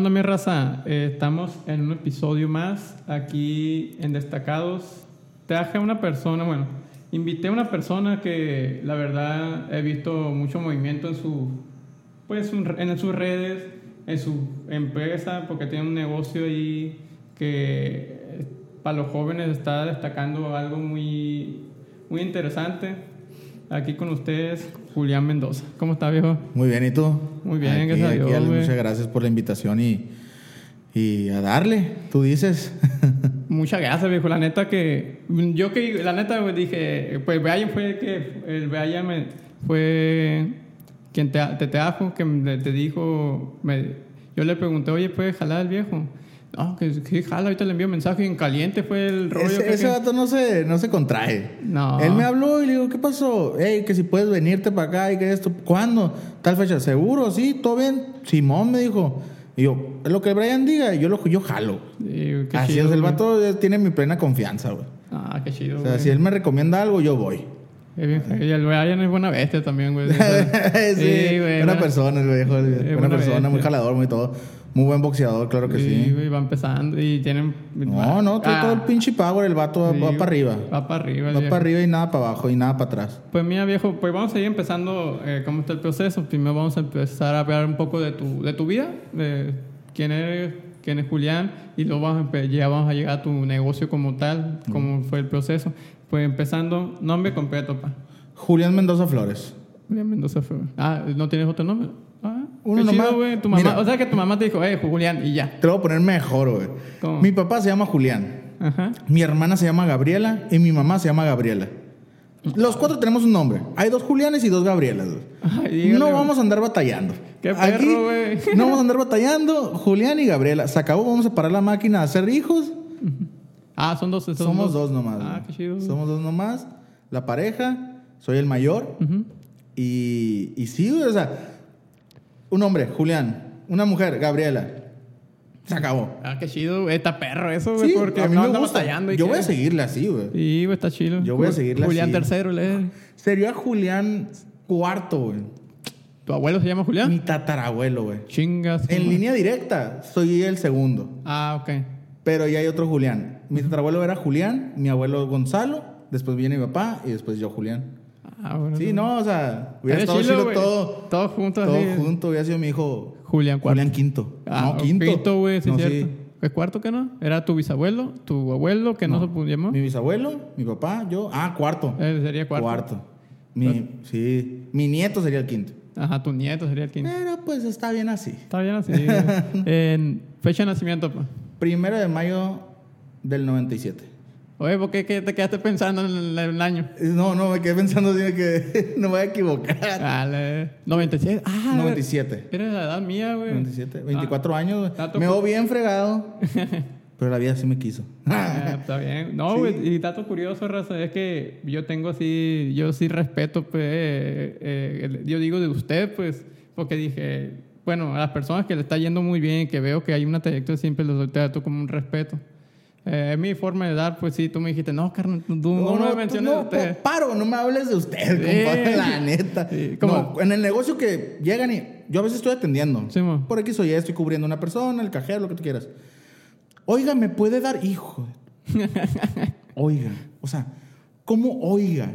onda, mi raza? Eh, estamos en un episodio más aquí en Destacados. Traje a una persona, bueno, invité a una persona que la verdad he visto mucho movimiento en su, pues, en sus redes, en su empresa, porque tiene un negocio ahí que eh, para los jóvenes está destacando algo muy, muy interesante. Aquí con ustedes, Julián Mendoza. ¿Cómo está, viejo? Muy bien, ¿y tú? Muy bien, Aquí- gracias a Dios. Muchas gracias por la invitación y, y a darle, tú dices. Muchas gracias, viejo. La neta que. Yo que. La neta güey, dije. Pues Brian fue que. El Brian me, fue. Quien te, te trajo, que me- te dijo. me- yo le pregunté, oye, ¿puedes jalar al viejo? No, que, que jala, ahorita le envío mensaje. En caliente fue el rollo. ese que- ese que- vato no se, no se contrae. No. Él me habló y le digo, ¿qué pasó? Ey, que si puedes venirte para acá y que esto. ¿Cuándo? Tal fecha. ¿Seguro? Sí, todo bien. Simón me dijo. Y yo, lo que Brian diga, yo lo yo jalo. Sí, Así chido, es, el vato tiene mi plena confianza, güey. Ah, qué chido. O sea, güey. si él me recomienda algo, yo voy. Y el Brian es buena bestia también, güey. Sí, güey, buena ¿no? persona, el viejo. Buena buena persona, muy jalador, muy todo. Muy buen boxeador, claro que sí. Sí, güey, va empezando y tienen. No, no, Ah, todo el pinche power, el vato va, sí, para arriba. Va para arriba. Va para arriba y nada para abajo y nada para atrás. Pues mira, viejo, pues vamos a ir empezando eh, cómo está el proceso. Primero vamos a empezar a hablar un poco de tu, de tu vida, de quién eres, quién es Julián, y luego vamos a empe- ya vamos a llegar a tu negocio como tal, cómo fue el proceso. Pues empezando, nombre completo, pa. Julián Mendoza Flores. Julián Mendoza fue. Ah, ¿no tienes otro nombre? Ah, Uno chido, nomás. güey. Tu mamá, Mira. o sea que tu mamá te dijo, eh, Julián, y ya. Te lo voy a poner mejor, güey. Mi papá se llama Julián. Ajá. Mi hermana se llama Gabriela y mi mamá se llama Gabriela. Los cuatro tenemos un nombre. Hay dos Julianes y dos Gabrielas. Ay, no vamos a andar batallando. Qué Aquí perro, güey. No vamos a andar batallando. Julián y Gabriela. Se acabó, vamos a parar la máquina a hacer hijos. Ah, son dos. son Somos dos nomás. Ah, qué chido. Somos dos nomás. La pareja. Soy el mayor. Y, y sí, o sea, un hombre, Julián. Una mujer, Gabriela. Se acabó. Ah, qué chido, güey. Está perro eso, güey, Sí, porque a mí no me anda gusta. batallando. y Yo voy a seguirle así, güey. Sí, güey, está chido. Yo voy a Ju- seguirle Julián así. tercero, le Sería Julián cuarto, güey. ¿Tu abuelo se llama Julián? Mi tatarabuelo, güey. Chingas. En línea directa, soy el segundo. Ah, ok. Pero ya hay otro Julián. Mi tatarabuelo era Julián, mi abuelo Gonzalo, después viene mi papá y después yo Julián. Ah, bueno. Sí, no, o sea, hubiera Estaría estado chido, chido güey. todo. Todos juntos Todo así. junto, hubiera sido mi hijo Julián cuarto. Julián Quinto. Ah, no, Quinto. Quinto, güey, sí, No, cierto. ¿Es cuarto que no? ¿Era tu bisabuelo? ¿Tu abuelo que no, se pudo llamar? Mi bisabuelo, mi papá, yo. Ah, cuarto. Él sería cuarto. Cuarto. Mi, sí. Mi nieto sería el quinto. Ajá, tu nieto sería el quinto. Pero pues está bien así. Está bien así. en fecha de nacimiento. Primero de mayo del 97. Oye, ¿por qué, qué te quedaste pensando en el, año? No, no, me quedé pensando así que no me voy a equivocar. Ah, le- 97. Ah, 97. Era la edad mía, güey. 97. 24 años. güey. Dato Me veo bien fregado. pero la vida sí me quiso. Ah, está bien. No, Sí. güey, y dato curioso, raza, es que yo tengo así, yo sí respeto, pues, eh, eh, yo digo de usted, pues, porque dije, bueno, a las personas que le está yendo muy bien, que veo que hay una trayectoria, siempre les doy como un respeto. Eh, mi forma de dar, pues sí, tú me dijiste, no, carnal, tú no, me menciones no, usted. pa- paro, no me hables de usted, Sí. compadre, la neta. Sí. No, en el negocio que llegan y yo a veces estoy atendiendo. Sí. Por aquí soy estoy cubriendo una persona, el cajero, lo que tú quieras. Oiga, ¿me puede dar hijo? oiga, o sea, ¿cómo oiga?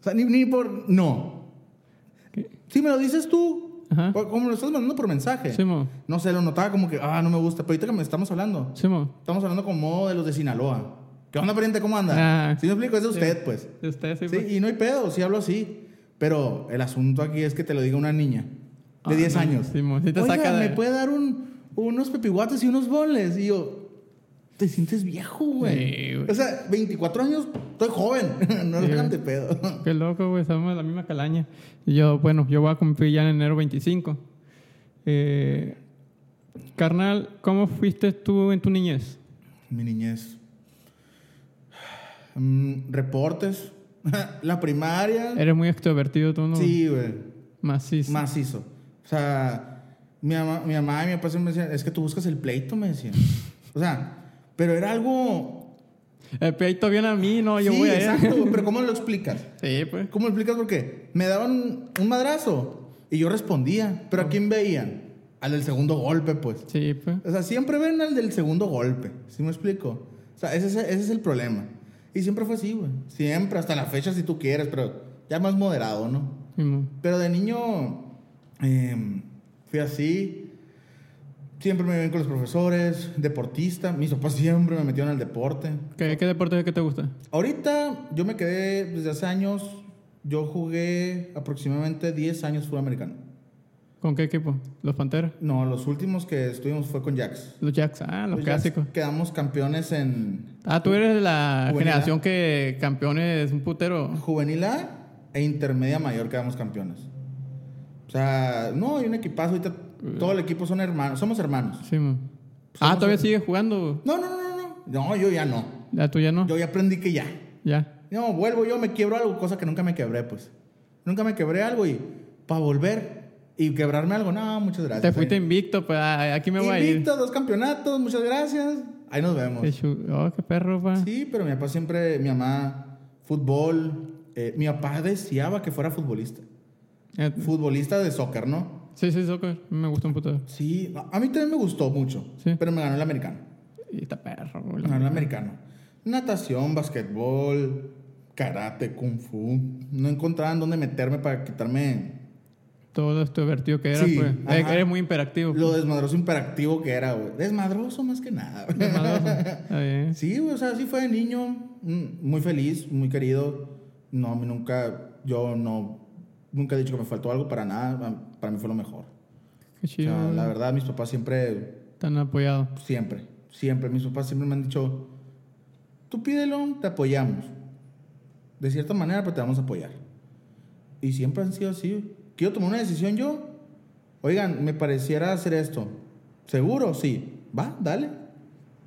O sea, ni, ni por no. ¿Qué? Si me lo dices tú, Ajá. como lo estás mandando por mensaje. Sí, mo. No sé, lo notaba como que, ah, no me gusta. Pero ahorita que me estamos hablando, Sí, mo. estamos hablando como de los de Sinaloa. ¿Qué onda, pariente? ¿Cómo anda? Ah. Si me explico, es de Sí. usted, pues. De usted, sí, Sí, pues. y no hay pedo, sí hablo así. Pero el asunto aquí es que te lo diga una niña de Ah, 10 no, años. sí, mo, sí te Oiga, saca de- ¿me puede dar un, unos pepihuates y unos boles? Y yo, te sientes viejo, güey. Sí, güey. o sea, 24 años, estoy joven. no Sí, güey. de pedo. Qué loco, güey, somos de la misma calaña. Y yo, bueno, yo voy a cumplir ya en enero 25. Eh, carnal, ¿cómo fuiste tú en tu niñez? Mi niñez. Mm, reportes. La primaria. Eres muy extrovertido tú, ¿no? Sí, güey. Macizo. Macizo. O sea, mi mamá, mi mamá y mi papá siempre me decían, es que tú buscas el pleito, me decían. O sea, pero era algo... El peito viene a mí, no, yo sí, voy a exacto, pero ¿cómo lo explicas? Sí, pues. ¿Cómo lo explicas? Porque me daban un madrazo y yo respondía, pero ¿a quién veían? al del segundo golpe, pues. Sí, pues. O sea, siempre ven al del segundo golpe. ¿Sí me explico? O sea, ese, es- ese es el problema. Y siempre fue así, güey. Siempre, hasta la fecha si tú quieres, pero ya más moderado, ¿no? Pero de niño eh, fui así. Siempre me ven con los profesores, deportista. Mis papás siempre me metieron al deporte. ¿Qué, qué deporte que te gusta? Ahorita yo me quedé desde hace años. Yo jugué aproximadamente 10 años fútbol americano. ¿Con qué equipo? ¿Los Panteras? No, los últimos que estuvimos fue con Jacks. Los Jacks. Ah, los Los clásicos. Quedamos campeones en Ah, tú eres de la Juvenil generación que campeones un putero. juvenil A e intermedia mayor quedamos campeones. O sea, no, hay un equipazo. Ahorita todo el equipo son hermanos. Somos hermanos. Sí, man. Ah, Somos- todavía sigues jugando. No, no, no, no, no. Yo ya no. Ya tú ya no. Yo ya aprendí que ya. Ya. No, vuelvo yo, me quiebro algo, cosa que nunca me quebré, pues. Nunca me quebré algo y para volver y quebrarme algo, no, muchas gracias. Te fuiste invicto, pues ah, aquí me voy a ir. Invicto, dos campeonatos, muchas gracias. Ahí nos vemos. Qué Oh, qué perro, pa. Sí, pero mi papá siempre, mi mamá, fútbol. eh, mi papá deseaba que fuera futbolista. Eh, Futbolista de soccer, ¿no? Sí, sí, soccer. Me gusta un putero. Sí, a mí también me gustó mucho, Sí. pero me ganó el americano. Y está perro, Me ganó el americano. Natación, basquetbol, karate, kung fu. No encontraban dónde meterme para quitarme Todo esto divertido que era, Sí, pues. ajá. Eh, Eres muy imperactivo. lo desmadroso imperactivo que era, güey. Desmadroso más que nada. güey. Desmadroso. Sí, güey, o sea, sí fue de niño, mm, muy feliz, muy querido. No, a mí nunca, yo no, nunca he dicho que me faltó algo para nada. Para mí fue lo mejor. Qué O chido. sea, güey. la verdad, mis papás siempre, Tan apoyado. siempre, siempre, mis papás siempre me han dicho, tú pídelo, te apoyamos. De cierta manera, pero te vamos a apoyar. Y siempre han sido así. Quiero tomar una decisión yo. Oigan, me pareciera hacer esto. ¿Seguro? Sí. Va, dale.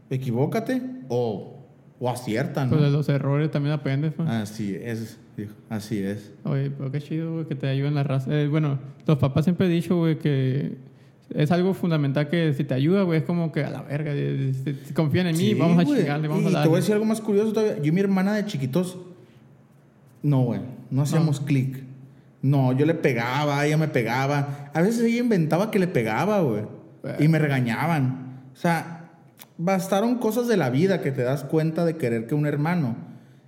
Equivócate o, o acierta, ¿no? Pues de los errores también aprendes, pues. Así es, hijo, así es. Oye, pero qué chido, güey, que te ayuden la raza. Eh, bueno, los papás siempre han dicho, güey, que es algo fundamental que si te ayuda, güey, es como que a la verga, si, confían en mí, Sí, vamos a chingarle, vamos y a te darle. voy a decir algo más curioso todavía. Yo y mi hermana de chiquitos, no, güey, no hacíamos clic. No, yo le pegaba, ella me pegaba. A veces ella inventaba que le pegaba, güey. Y me regañaban. O sea, bastaron cosas de la vida que te das cuenta de querer que un hermano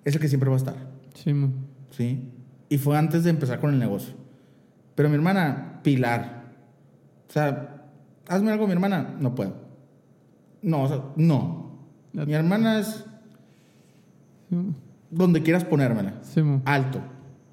es el que siempre va a estar. Sí, man. ¿Sí? Y fue antes de empezar con el negocio. Pero mi hermana, Pilar. O sea, hazme algo, mi hermana, no puedo. No, o sea, no. Mi hermana es donde quieras ponérmela. Sí. Alto.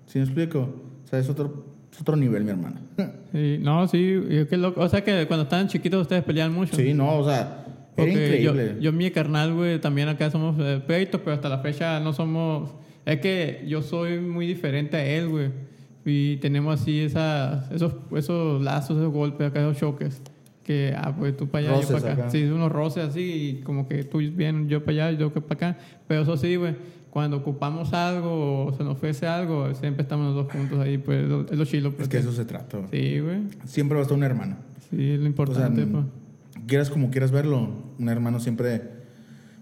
¿Sí me explico? O sea, es otro, es otro nivel, mi hermana. Sí, no, sí, qué loco. O sea que cuando estaban chiquitos ustedes peleaban mucho. sí, no, o sea, era Porque yo, increíble. yo, mi carnal, güey, también acá somos eh, peitos, pero hasta la fecha no somos. Es que yo soy muy diferente a él, güey. Y tenemos así esas, esos, esos lazos, esos golpes, acá, esos choques. Que, ah, pues tú para allá, Roces yo para acá. acá. Sí, unos roces así, y como que tú bien, yo para allá, yo para acá. Pero eso sí, güey, cuando ocupamos algo o se nos ofrece algo, siempre estamos los dos juntos ahí, pues lo- es lo chilo. es Pues, que eso se trata. Sí, güey. Siempre va a estar un hermano. Sí, es lo O sea, importante, pues. quieras como quieras verlo, un hermano siempre...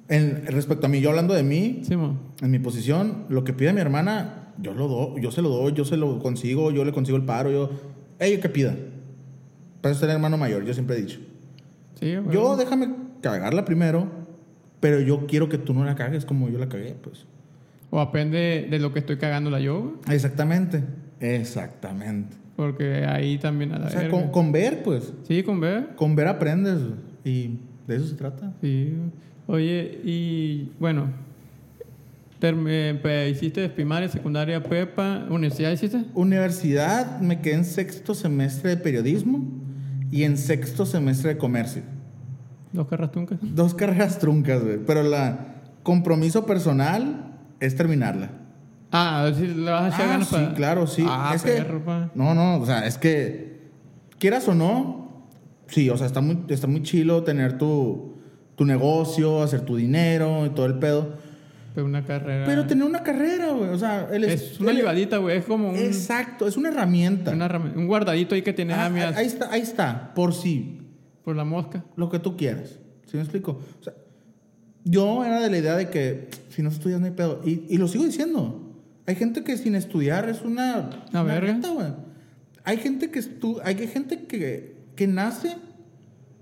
En, respecto a mí, yo hablando de mí, Sí. En mi posición, lo que pide mi hermana, yo lo doy, yo se lo doy, yo se lo consigo, yo le consigo el paro, yo, ella que pida. Para ser hermano mayor, yo siempre he dicho. Sí, güey. Yo déjame cagarla primero, pero yo quiero que tú no la cagues como yo la cagué, pues. O aprende de lo que estoy cagándola yo. Exactamente, exactamente. Porque ahí también a la O sea, con, con ver, pues, Sí, con ver. con ver aprendes y de eso se trata. Sí. Oye, y bueno, eh, hiciste primaria, secundaria, prepa, universidad hiciste. Universidad, me quedé en sexto semestre de periodismo y en sexto semestre de comercio. Dos carras truncas. Dos carreras truncas, güey. Pero la compromiso personal es terminarla. Ah, si le vas a echar Ah, ganas sí, para. claro, sí. Ah, es que, pa. no, no, o sea, es que quieras o no, sí, o sea, está muy, está muy chilo tener tu, tu negocio, hacer tu dinero y todo el pedo. Pero una carrera. Pero tener una carrera, güey, o sea, el es una libadita, güey. Es como un, Exacto, es una herramienta. una rama- un guardadito ahí que tienes Ah, ah, ahí está, ahí está, por sí, por la mosca. lo que tú quieras. ¿Sí me explico? O sea, yo era de la idea de que si no estudias no hay pedo. Y, y lo sigo diciendo. Hay gente que sin estudiar es una... Una verga. güey. Hay gente que estu hay gente que, que nace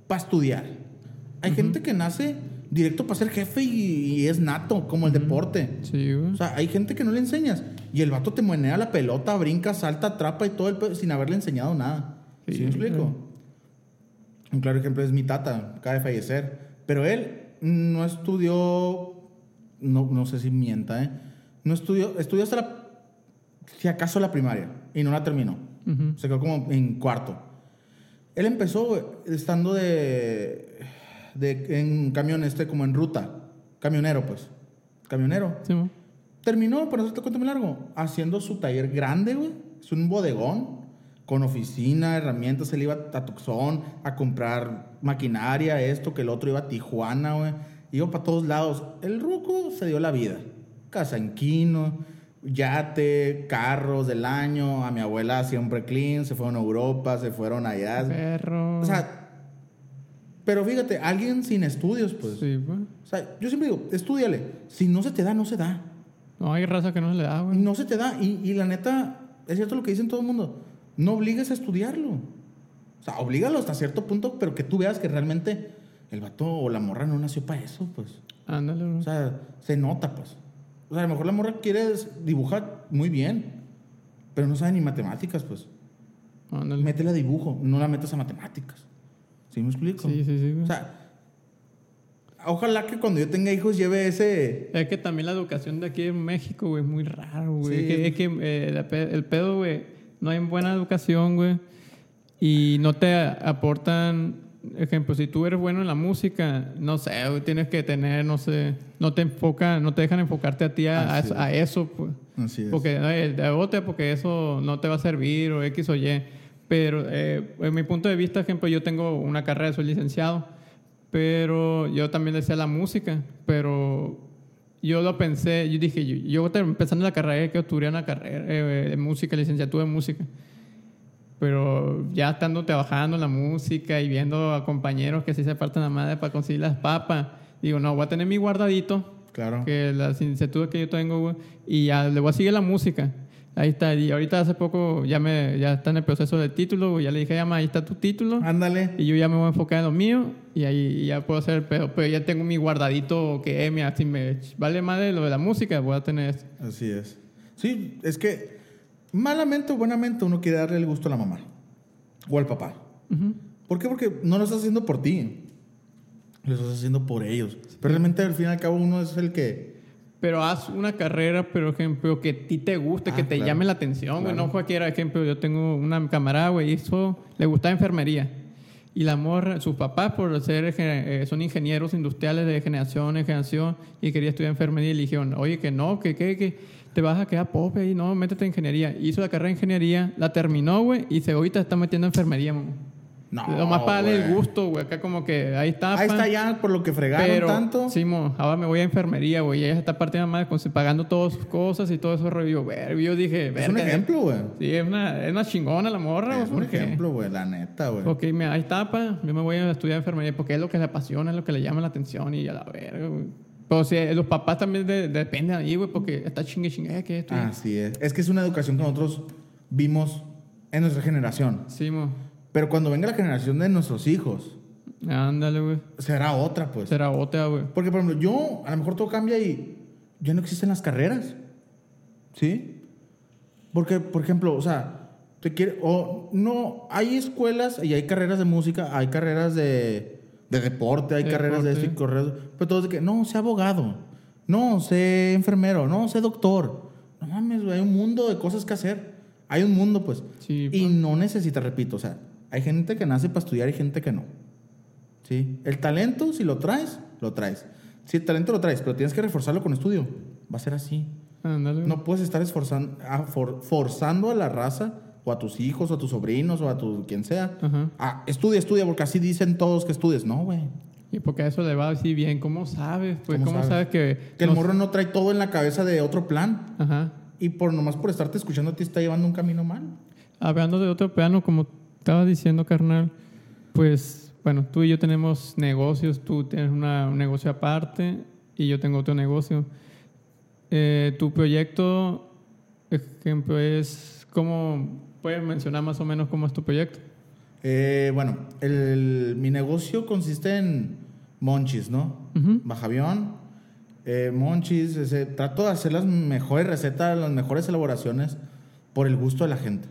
para estudiar. Hay gente que nace directo para ser jefe y, y es nato, como el deporte. Sí, güey. O sea, hay gente que no le enseñas. Y el vato te menea la pelota, brinca, salta, atrapa y todo el pe- sin haberle enseñado nada. ¿Sí, Sí, me explico? Un claro ejemplo es mi tata, acaba de fallecer. Pero él no estudió, no, no sé si mienta, ¿eh? No estudió, estudió hasta la, si acaso la primaria, y no la terminó. Se quedó como en cuarto. Él empezó estando de, de en camión este, como en ruta. Camionero, pues. Camionero. Sí, mo. Terminó, por eso te cuento muy largo, haciendo su taller grande, güey. Es un bodegón con oficina, herramientas. Él iba a Tucson a comprar maquinaria, esto, que el otro iba a Tijuana, güey. Iba para todos lados. El ruco se dio la vida. Casa en Quino, yate, carros del año. A mi abuela siempre clean. Se fueron a Europa, se fueron allá. Perro. O sea, pero fíjate, alguien sin estudios, pues. Sí, güey. O sea, yo siempre digo, estudiale. Si no se te da, no se da. No, hay raza que no se le da, güey. No se te da. Y, y la neta, es cierto lo que dicen todo el mundo. No obligues a estudiarlo. O sea, oblígalo hasta cierto punto, pero que tú veas que realmente el vato o la morra no nació para eso, pues. Ándale, güey. O sea, se nota, pues. O sea, a lo mejor la morra quiere dibujar muy bien, pero no sabe ni matemáticas, pues. Ándale. Métela a dibujo, no la metas a matemáticas. ¿Sí me explico? Sí, sí, sí, güey. O sea, ojalá que cuando yo tenga hijos lleve ese... Es que también la educación de aquí en México, güey, es muy raro, güey. Sí. Es que, es que, eh, el pedo, güey, no hay buena educación, güey. Y no te aportan, ejemplo, si tú eres bueno en la música, no sé, güey, tienes que tener, no sé, no te enfocan, no te dejan enfocarte a ti a, a a eso, pues. Así es. Porque bote, porque eso no te va a servir o X o Y. Pero eh, en mi punto de vista, ejemplo, yo tengo una carrera, soy licenciado, pero yo también decía la música, pero yo lo pensé, yo dije, yo, yo empezando la carrera, que estudié una carrera eh, de música, licenciatura en música. Pero ya estando trabajando en la música y viendo a compañeros que sí se parten la madre para conseguir las papas, digo, no, voy a tener mi guardadito Claro. que la licenciatura que yo tengo, y ya le voy a seguir la música. Ahí está, y ahorita hace poco ya me ya está en el proceso del título, ya le dije, ya, ma, ahí está tu título, Ándale. y yo ya me voy a enfocar en lo mío, y ahí ya puedo hacer el pedo, pero ya tengo mi guardadito que, eh, mira, si me vale madre lo de la música, voy a tener esto. Así es. Sí, es que malamente o buenamente uno quiere darle el gusto a la mamá o al papá. Ujú. ¿Por qué? Porque no lo estás haciendo por ti. Lo estás haciendo por ellos. Pero realmente al fin y al cabo uno es el que... Pero haz una carrera, por ejemplo, que a ti te guste, Ah, que te claro. llame la atención, güey. Claro. No cualquiera ejemplo. Yo tengo una camarada, güey, hizo, le gustaba enfermería. Y la morra, sus papás, por ser, eh, son ingenieros industriales de generación en generación, y quería estudiar enfermería, y le dijeron, oye, que no, que, que, que te vas a quedar pobre y no, métete en ingeniería. Hizo la carrera de ingeniería, la terminó, güey, y se ahorita está metiendo en enfermería, man. No, Nomás para darle el gusto, güey. Acá como que ahí está. Ahí está ya por lo que fregaron Pero, tanto. sí, mo, ahora me voy a enfermería, güey. Ella está partiendo más pagando todas sus cosas y todo eso. rollo. Yo, dije, es un ejemplo, güey. Sí, es una, es una chingona la morra, Es güey. un porque- ejemplo, güey. La neta, güey. Ok, mira, ahí está, pa. Yo me voy a estudiar enfermería porque es lo que le apasiona, es lo que le llama la atención y a la verga, güey. Pero si los papás también de- dependen ahí, güey, porque está chingue chingue, que esto. Así es. Es que es una educación que nosotros vimos en nuestra generación. Sí, mo. Pero cuando venga la generación de nuestros hijos, Ándale, güey. será otra, pues. Será otra, güey. Porque, por ejemplo, yo, a lo mejor todo cambia y ya no existen las carreras. ¿Sí? Porque, por ejemplo, o sea, te quiere, o no, hay escuelas y hay carreras de música, hay carreras de, de deporte, hay De carreras de esto y deporte. carreras, pero todos de que, no, sé abogado, no, sé enfermero, no, sé doctor. No mames, güey, hay un mundo de cosas que hacer. Hay un mundo, pues. Sí, y pues. no necesitas, repito, o sea, hay gente que nace para estudiar y gente que no. ¿Sí? El talento, si lo traes, lo traes. Si el talento lo traes, pero tienes que reforzarlo con estudio, va a ser así. No puedes estar esforzando, a- for- forzando a la raza, o a tus hijos, o a tus sobrinos, o a tu quien sea. Ajá. a estudia, estudia, porque así dicen todos que estudies. No, güey. Y porque a eso le va así bien. ¿Cómo sabes? Pues, ¿Cómo ¿cómo, sabes? sabes? que.? Que el morro no trae todo en la cabeza de otro plan. Ajá. Y por nomás por estarte escuchando a ti está llevando un camino mal. Hablando de otro plano, como estaba diciendo, carnal, pues, bueno, tú y yo tenemos negocios, tú tienes una- un negocio aparte y yo tengo otro negocio. Eh, tu proyecto, ejemplo, es, ¿cómo puedes mencionar más o menos cómo es tu proyecto? Eh, bueno, el- mi negocio consiste en monchis, ¿no? Ujú. Bajavión, eh, monchis. ese- trato de hacer las mejores recetas, las mejores elaboraciones por el gusto de la gente.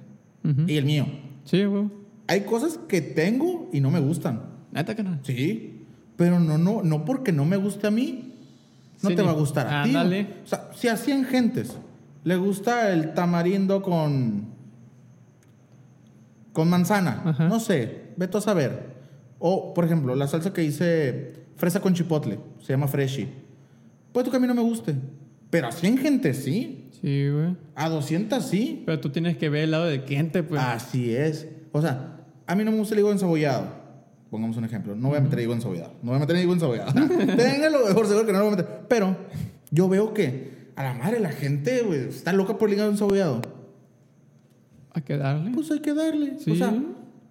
Y el mío. Sí, güey. Hay cosas que tengo y no me gustan. Neta que no. Sí, pero no, no, no porque no me guste a mí, no Sí, te va a gustar a ti. O sea, si a 100 gentes le gusta el tamarindo con, con manzana, Ajá. no sé, vete a saber. O, por ejemplo, la salsa que hice fresa con chipotle, se llama Freshy. Puede que a mí no me guste, pero a 100 gentes sí, Sí, güey. a 200 sí. Pero tú tienes que ver el lado del cliente, pues. Así es. O sea, a mí no me gusta el higo encebollado. Pongamos un ejemplo. No voy a meter higo encebollado. No voy a meter higo encebollado. Ténganlo mejor seguro que no lo voy a meter. Pero yo veo que a la madre la gente güey, está loca por el higo encebollado. Hay que darle. Pues hay que darle. Sí. O sea,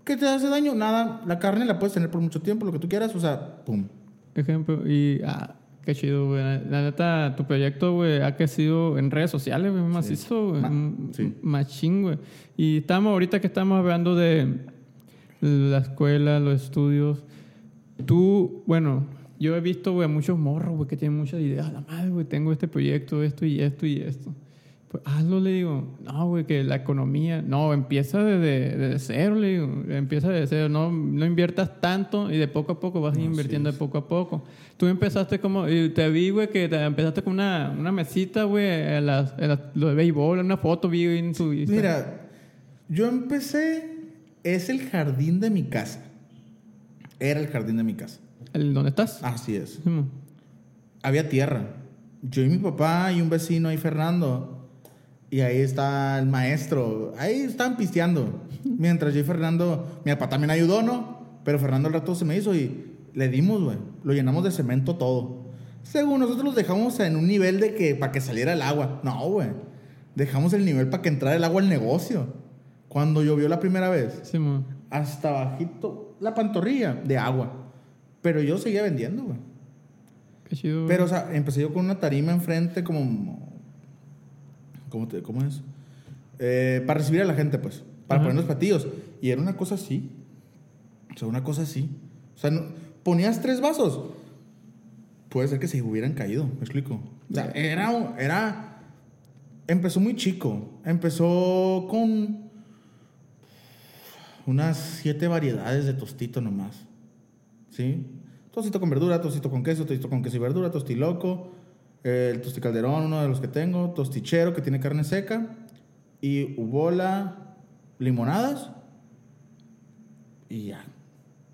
¿qué te hace daño? Nada. La carne la puedes tener por mucho tiempo, lo que tú quieras. O sea, pum. Ejemplo. Y. Ah, qué chido, güey. La, neta, tu proyecto, güey, ha crecido en redes sociales, güey. Macizo, güey. Ma- sí. Machín, güey. Y estamos, ahorita que estamos hablando de la escuela, los estudios. Tú, bueno, yo he visto, güey, a muchos morros, güey, que tienen muchas ideas. La madre, güey, tengo este proyecto, esto y esto y esto. Pues hazlo, le digo. No, güey, que la economía. No, empieza desde, desde cero, le digo. Empieza desde cero. No, no inviertas tanto y de poco a poco vas Así invirtiendo es. de poco a poco. Tú empezaste como. te vi, güey, que te empezaste con una, una mesita, güey, en las- en las- lo de béisbol, una foto vi en su Instagram. Mira, yo empecé. Es el jardín de mi casa. Era el jardín de mi casa. El, ¿Dónde estás? Así es. Había tierra. Yo y mi papá y un vecino ahí, Fernando. Y ahí está el maestro. Ahí estaban pisteando. Mientras yo y Fernando, mi papá también ayudó, ¿no? Pero Fernando al rato se me hizo y le dimos, güey. Lo llenamos de cemento todo. Según nosotros los dejamos en un nivel de que para que saliera el agua. No, güey. Dejamos el nivel para que entrara el agua al negocio. Cuando llovió la primera vez, Simón. hasta bajito la pantorrilla de agua. Pero yo seguía vendiendo, güey. Qué chido. Pero, o sea, empecé yo con una tarima enfrente como... ¿Cómo, te- cómo es? Eh, para recibir a la gente, pues. Para Ajá. poner los platillos. Y era una cosa así. O sea, una cosa así. O sea, no- ponías tres vasos. Puede ser que se hubieran caído, me explico. O sea, era... era empezó muy chico. Empezó con unas siete variedades de tostito nomás. ¿Sí? Tostito con verdura, tostito con queso, tostito con queso y verdura, tostiloco, el tosticalderón, uno de los que tengo, tostichero que tiene carne seca y ubola, limonadas y ya.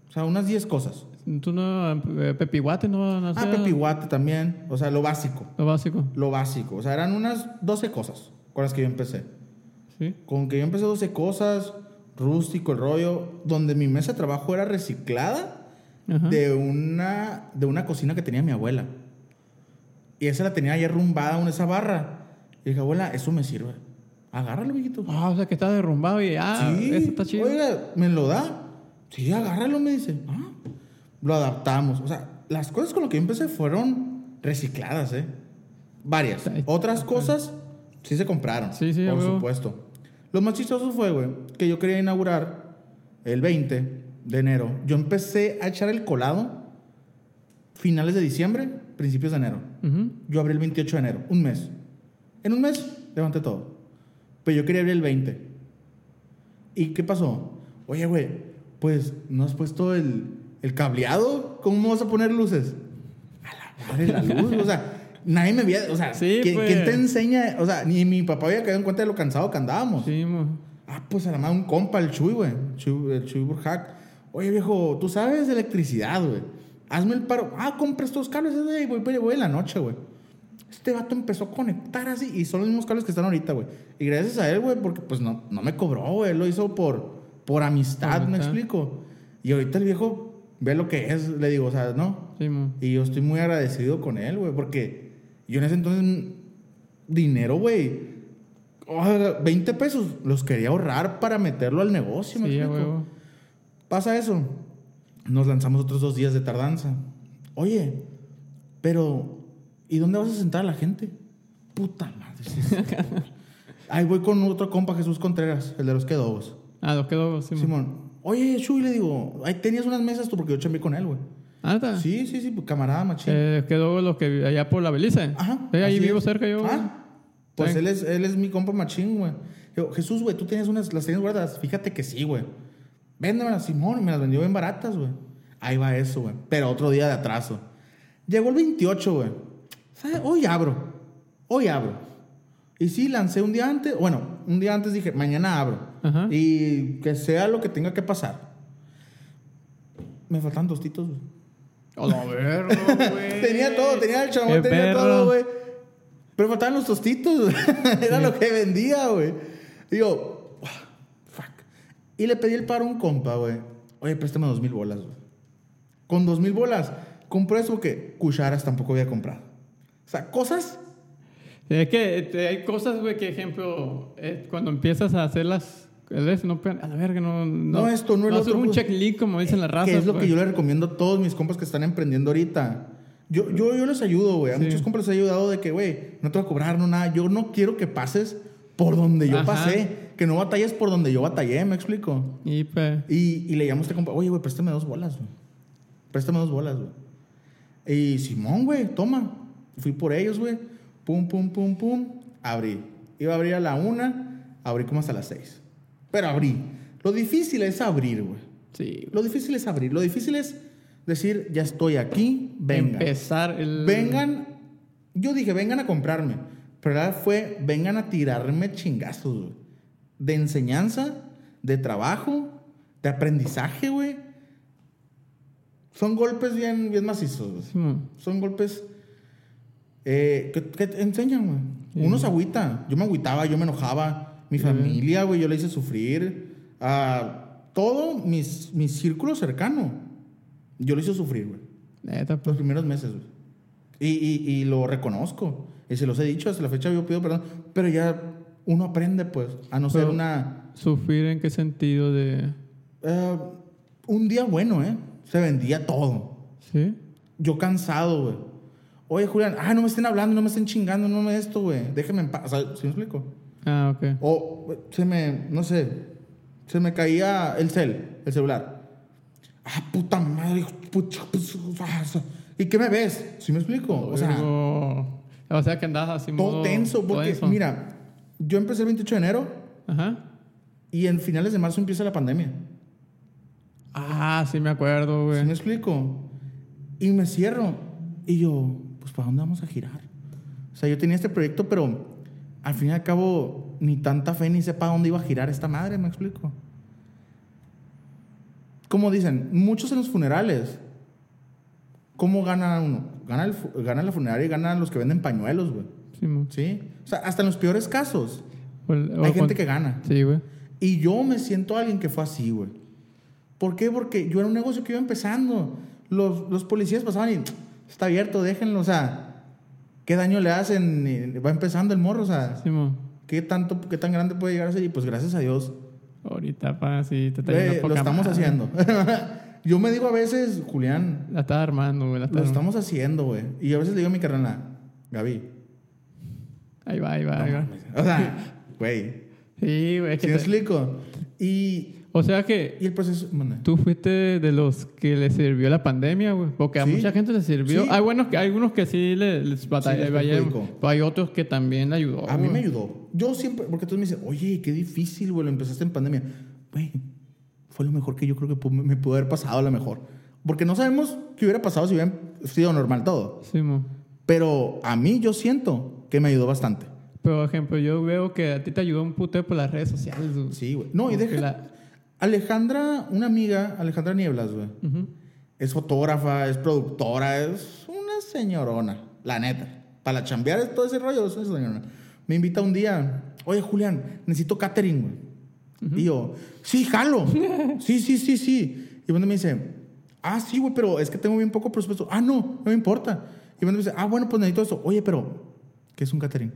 O sea, unas 10 cosas. Tú no. eh, Pepihuate no. no Ah, sé, pepihuate también, o sea, lo básico, Lo básico. lo básico. O sea, eran unas 12 cosas con las que yo empecé. Sí. Con que yo empecé 12 cosas, rústico el rollo, donde mi mesa de trabajo era reciclada Ajá. de una, de una cocina que tenía mi abuela. Y esa la tenía ahí arrumbada en esa barra. Y dije, abuela, eso me sirve. Agárralo, mijito. Ah, o sea que está derrumbado y. Ah, sí, eso está chido. Oiga, ¿me lo da? Sí, agárralo, me dice. Ah, lo adaptamos. O sea, las cosas con lo que yo empecé fueron recicladas, ¿eh? Varias. Otras cosas sí se compraron. Sí, sí, Por supuesto. Lo más chistoso fue, güey, que yo quería inaugurar el 20 de enero. Yo empecé a echar el colado finales de diciembre, principios de enero. Yo abrí el 28 de enero, un mes. En un mes levanté todo. Pero yo quería abrir el 20. ¿Y qué pasó? Oye, güey, pues no has puesto el, el cableado. ¿Cómo vas a poner luces? A la madre la luz. o sea, nadie me había. O sea, Sí, ¿quién, pues. quién te enseña? O sea, ni mi papá había caído en cuenta de lo cansado que andábamos. Sí, mo. Ah, pues a la madre un compa, el Chuy, güey. El Chuy Burjac. Oye, viejo, tú sabes de electricidad, güey. Hazme el paro. Ah, compra estos cables, güey. Voy, voy, voy en la noche, güey. Este vato empezó a conectar así y son los mismos cables que están ahorita, güey. Y gracias a él, güey, porque pues no, no me cobró, güey. Lo hizo por, por amistad, Por me explico. Y ahorita el viejo ve lo que es, le digo, o sea, ¿no? Sí, mo. Y yo estoy muy agradecido con él, güey, porque yo en ese entonces, dinero, güey, oh, 20 pesos, los quería ahorrar para meterlo al negocio, ¿me Sí, a explico? Pasa eso, nos lanzamos otros dos días de tardanza. Oye, pero, ¿y dónde vas a sentar a la gente? Puta madre. Ahí voy con otro compa, Jesús Contreras, el de los quedobos. Ah, los sí, mo. Simón, Oye, Chuy, le digo, ahí tenías unas mesas tú porque yo chambeé con él, güey. ¿Ah? Sí, sí, sí, pues, camarada machín. Eh, quedó lo que allá por la Belice. Ajá. Sí, ahí así vivo es. cerca yo. Ah, pues él es, él es mi compa machín, güey. Jesús, güey, tú tienes unas, las tienes guardadas. Fíjate que sí, güey. Véndemelas, Simón, me las vendió bien baratas, güey. Ahí va eso, güey. Pero otro día de atraso. Llegó el 28, güey. Hoy abro. Hoy abro. Y sí, lancé un día antes. Bueno, un día antes dije, mañana abro. Ajá. Y que sea lo que tenga que pasar. Me faltan tostitos, güey. A la verga, güey. Tenía todo, tenía el Qué chamón, tenía perro. todo, güey. Pero faltaban los tostitos, güey. Era lo que vendía, güey. Y yo, "Uah, fuck. Y le pedí el paro a un compa, güey. Oye, préstame dos mil bolas, güey. Con dos mil bolas, compré eso que cucharas tampoco había comprado. O sea, cosas. Es que este, hay cosas, güey, que ejemplo, eh, cuando empiezas a hacerlas, ¿ves? no, a la verga, no. No, No, esto, no el haces otro, un pues. checklist, como dicen las razas. que es lo que yo le recomiendo a todos mis compas que están emprendiendo ahorita. Yo, yo, yo les ayudo, güey. A Sí. muchos compas les he ayudado de que, güey, no te voy a cobrar, no nada. Yo no quiero que pases por donde yo Ajá. pasé. Que no batalles por donde yo batallé, ¿me explico? Y pues. Y, y le llamo a este compa, oye, güey, préstame dos bolas, güey. Préstame dos bolas, güey. Y Simón, güey, toma. Fui por ellos, güey. Pum, pum, pum, pum. Abrí. Iba a abrir a la una, abrí como hasta las seis. Pero abrí. Lo difícil es abrir, güey. Sí. Lo difícil es abrir. Lo difícil es decir, ya estoy aquí, vengan. Empezar el. Vengan. Yo dije, vengan a comprarme. Pero la verdad fue, vengan a tirarme chingazos, güey. De enseñanza, de trabajo, de aprendizaje, güey. Son golpes bien, bien macizos, güey. Sí, mo. Son golpes eh, que, que te enseñan, güey. Sí. Uno se agüita. Yo me agüitaba, yo me enojaba. Mi familia, güey, yo le hice sufrir. A todo mis, mi círculo cercano. Yo lo hice sufrir, güey. Neta, pues. Los primeros meses, güey. Y, y, y lo reconozco. Y se los he dicho, hasta la fecha yo pido perdón. Pero ya uno aprende, pues, a no ser una... ¿Sufrir en qué sentido de.? eh, un día bueno, ¿eh? Se vendía todo. ¿Sí? Yo cansado, güey. Oye, Julián, ah, no me estén hablando, no me estén chingando, no me esto, güey. Déjeme en paz. O sea, ¿sí me explico? Ah, ok. O se me, no sé, se me caía el cel, el celular. Ah, puta madre, pues, ¿Y qué me ves? ¿Sí me explico? O sea, o sea que andas así todo modo- tenso, porque, mira, yo empecé el 28 de enero Ajá. y en finales de marzo empieza la pandemia. Ah, sí me acuerdo, güey. ¿Sí me explico? Y me cierro. Y yo, pues, ¿para dónde vamos a girar? O sea, yo tenía este proyecto, pero al fin y al cabo, ni tanta fe ni sé para dónde iba a girar esta madre, ¿me explico? Como dicen, muchos en los funerales, ¿cómo gana uno? Gana, el, gana la funeraria y ganan los que venden pañuelos, güey. Sí. ¿Sí? O sea, hasta en los peores casos, hay gente que gana. Sí, güey. Y yo me siento alguien que fue así, güey. ¿Por qué? Porque yo era un negocio que iba empezando. Los, los policías pasaban y está abierto, déjenlo. O sea, ¿qué daño le hacen? Va empezando el morro, o sea, Sí. ¿qué, tanto, ¿qué tan grande puede llegar a ser? Y pues gracias a Dios, Ahorita, pa, sí, te está eh, yendo lo poca estamos madre. haciendo. yo me digo a veces, Julián, La estás armando, güey. La lo estamos haciendo, güey. Y a veces le digo a mi carnal, Gaby, Ahí va, ahí va, no ahí va. o sea, güey, Sí, güey. ¿sí me te- explico? Y, O sea que y el proceso, manda. tú fuiste de los que le sirvió la pandemia, güey. Porque a Sí. mucha gente le sirvió. Sí. Hay, buenos que, hay algunos que sí le- les batalla, les vayan, perjudicó. pero hay otros que también le ayudó. A mí me ayudó. Yo siempre, porque todos me dicen, oye, qué difícil, güey, lo empezaste en pandemia. Güey, fue lo mejor que yo creo que me pudo haber pasado a lo mejor. Porque no sabemos qué hubiera pasado si hubiera sido normal todo. Sí, mo. Pero a mí yo siento que me ayudó bastante. Pero, por ejemplo, yo veo que a ti te ayudó un puteo por las redes sociales. güey. Sí, güey. No, y deja. la- Alejandra, una amiga, Alejandra Nieblas, güey. Es fotógrafa, es productora, es una señorona, la neta. Para chambear todo ese rollo, es una señorona. Me invita un día, oye Julián, necesito catering, güey. Y yo, sí, jalo. sí, sí, sí, sí. Y bueno me dice, ah, sí, güey, pero es que tengo bien poco presupuesto. Ah, no, no me importa. Y bueno me dice, ah, bueno, pues necesito esto. Oye, pero, ¿qué es un catering?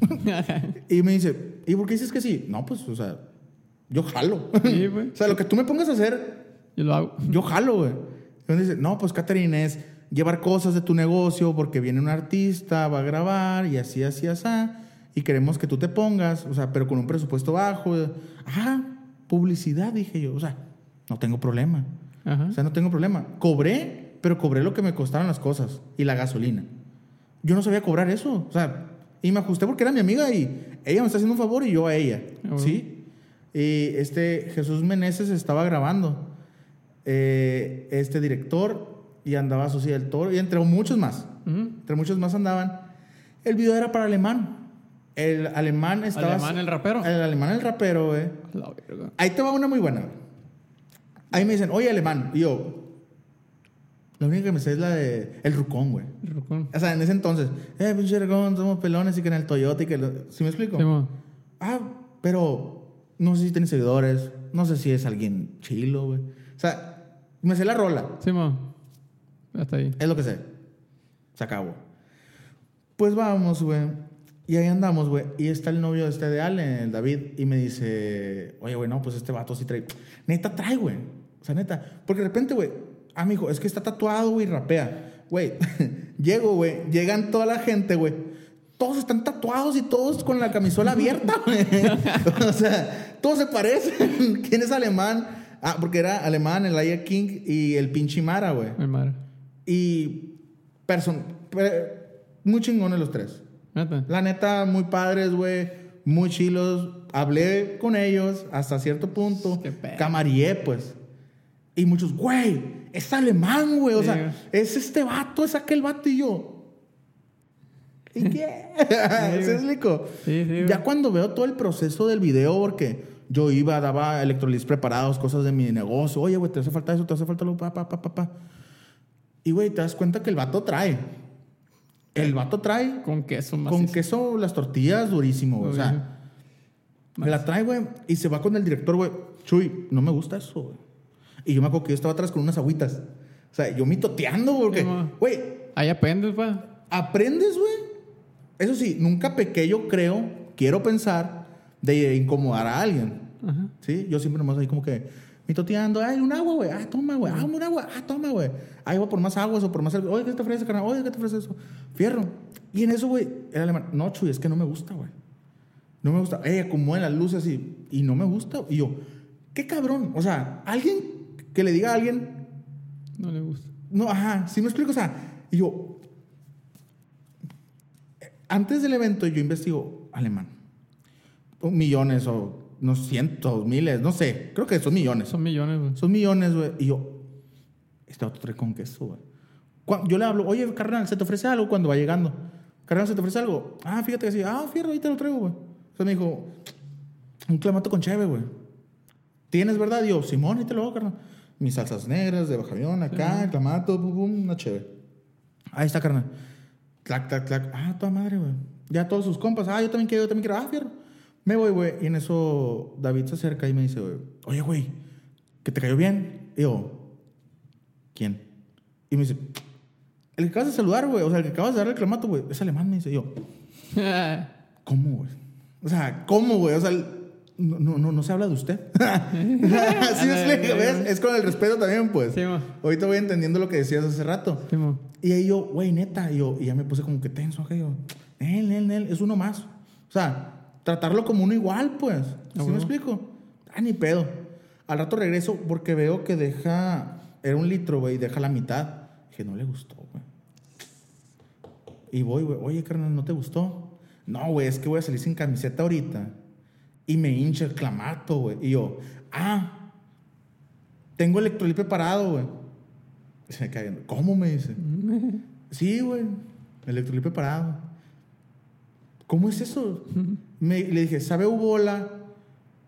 Y me dice, ¿y por qué dices que sí? No, pues, o sea, yo jalo. Sí, güey. o sea, lo que tú me pongas a hacer, Yo lo hago. yo jalo, güey. Me dice, no, pues catering es llevar cosas de tu negocio porque viene un artista, va a grabar y así, así, así. Y queremos que tú te pongas, o sea, pero con un presupuesto bajo. Ah, publicidad, dije yo. O sea, No tengo problema. Ajá. O sea, no tengo problema. Cobré, pero cobré lo que me costaron las cosas y la gasolina. Yo no sabía cobrar eso. O sea, y me ajusté porque era mi amiga y ella me está haciendo un favor y yo a ella. Ah, bueno. ¿Sí? Y este Jesús Meneses estaba grabando. eh, este director y andaba Susi del Toro y entre muchos más. Entre muchos más andaban. El video era para alemán. El alemán estaba. Alemán, el rapero. El alemán, el rapero, güey. La verga. Ahí te va una muy buena. güey. Ahí me dicen, oye, alemán. Y yo, la única que me sé es la de El Rucón, güey. El rucón. O sea, en ese entonces, eh, pinche Rucón, somos pelones y que en el Toyota y que. lo- ¿Sí me explico? Simón. Ah, pero no sé si tiene seguidores. No sé si es alguien chilo, güey. O sea, me sé la rola. Simón. Hasta ahí. Es lo que sé. Se acabó. Pues vamos, güey. Y ahí andamos, güey. Y está el novio este de Ale, el David, y me dice, oye, güey, no, pues este vato sí trae. Neta trae, güey. O sea, neta. Porque de repente, güey, ah, mijo, es que está tatuado, güey, rapea. Güey, llego, güey, llegan toda la gente, güey. Todos están tatuados y todos con la camisola abierta, o sea, todos se parecen. ¿Quién es alemán? Ah, porque era alemán, el Aya King y el pinche Mara, güey. Mi madre. Y person pe- muy chingones los tres. Neta. La neta, muy padres, güey. Muy chilos. Hablé con ellos hasta cierto punto. Camarié, pues. Y muchos, güey, es alemán, güey. O Sí, sea, es este vato, es aquel vato. Y yo, ¿y qué? ¿Se güey. explico? Sí, sí, güey. Ya cuando veo todo el proceso del video, porque yo iba, daba electrolits preparados, cosas de mi negocio. Oye, güey, te hace falta eso, te hace falta lo, pa, pa, pa, pa, pa. Y, güey, te das cuenta que el vato trae. El vato trae Con queso más. con queso las tortillas durísimo, güey. O sea, me la trae, güey, y se va con el director, güey. Chuy, no me gusta eso, güey. Y yo me acuerdo que yo estaba atrás con unas agüitas. O sea, yo mitoteando, porque, güey, Ahí aprendes, pa. aprendes, güey. Eso sí, nunca pequé, yo creo, quiero pensar, de incomodar a alguien. Ajá. ¿Sí? Yo siempre nomás ahí como que mitoteando, ay, un agua, güey, ah, toma, güey, ah, un agua, ah, toma, güey. Ahí va por más aguas o por más algo. Oye, ¿qué te ofrece, carnal? Oye, ¿qué te ofrece eso? Fierro. Y en eso, güey, el alemán, no, Chuy, es que no me gusta, güey. No me gusta. Eh, como en las luces y, y no me gusta. Y yo, qué cabrón. O sea, alguien que le diga a alguien, No le gusta. no, ajá, sí me explico. O sea, y yo, antes del evento yo investigo alemán. Millones o no cientos, miles, no sé. Creo que son millones. Son millones, güey. Son millones, güey. Y yo, este otro trae con queso, güey. Yo le hablo, oye, carnal, ¿se te ofrece algo cuando va llegando? Carnal, ¿se te ofrece algo? Ah, fíjate que sí. Ah, fierro, ahí te lo traigo, güey. O sea, me dijo, un clamato con cheve, güey. ¿Tienes, verdad? Y yo, Simón, ahí te lo hago, carnal. Mis salsas negras de bajamión, acá, el clamato, pum, pum, una cheve. Ahí está, carnal. Clac, clac, clac. Ah, toda madre, güey. Ya todos sus compas. Ah, yo también quiero, yo también quiero. Ah, fierro. Me voy, güey. Y en eso David se acerca y me dice, güey, oye, güey, ¿que te cayó bien? Y yo, ¿quién? Y me dice, el que acabas de saludar, güey. O sea, el que acabas de dar el clamato, güey. Es alemán, me dice. Y yo, ¿cómo, güey? O sea, ¿cómo, güey? O sea, no, no, no, no se habla de usted. Así es, ¿ves? Es con el respeto también, pues. Sí. Ahorita voy entendiendo lo que decías hace rato. Sí. Y ahí yo, güey, neta, y yo, y ya me puse como que tenso, y yo, él, él, él, es uno más. O sea, tratarlo como uno igual, pues. ¿Sí me explico? Ah, ni pedo. Al rato regreso porque veo que deja, era un litro, güey, deja la mitad. Dije, no le gustó, güey. Y voy, güey, oye, carnal, ¿no te gustó? No, güey, es que voy a salir sin camiseta ahorita. Y me hincha el clamato, güey. Y yo, ah, tengo electrolit preparado, güey. Y se me cae viendo, ¿Cómo me dice? Sí, güey, electrolit preparado. ¿Cómo es eso? Me, le dije, sabe ubola,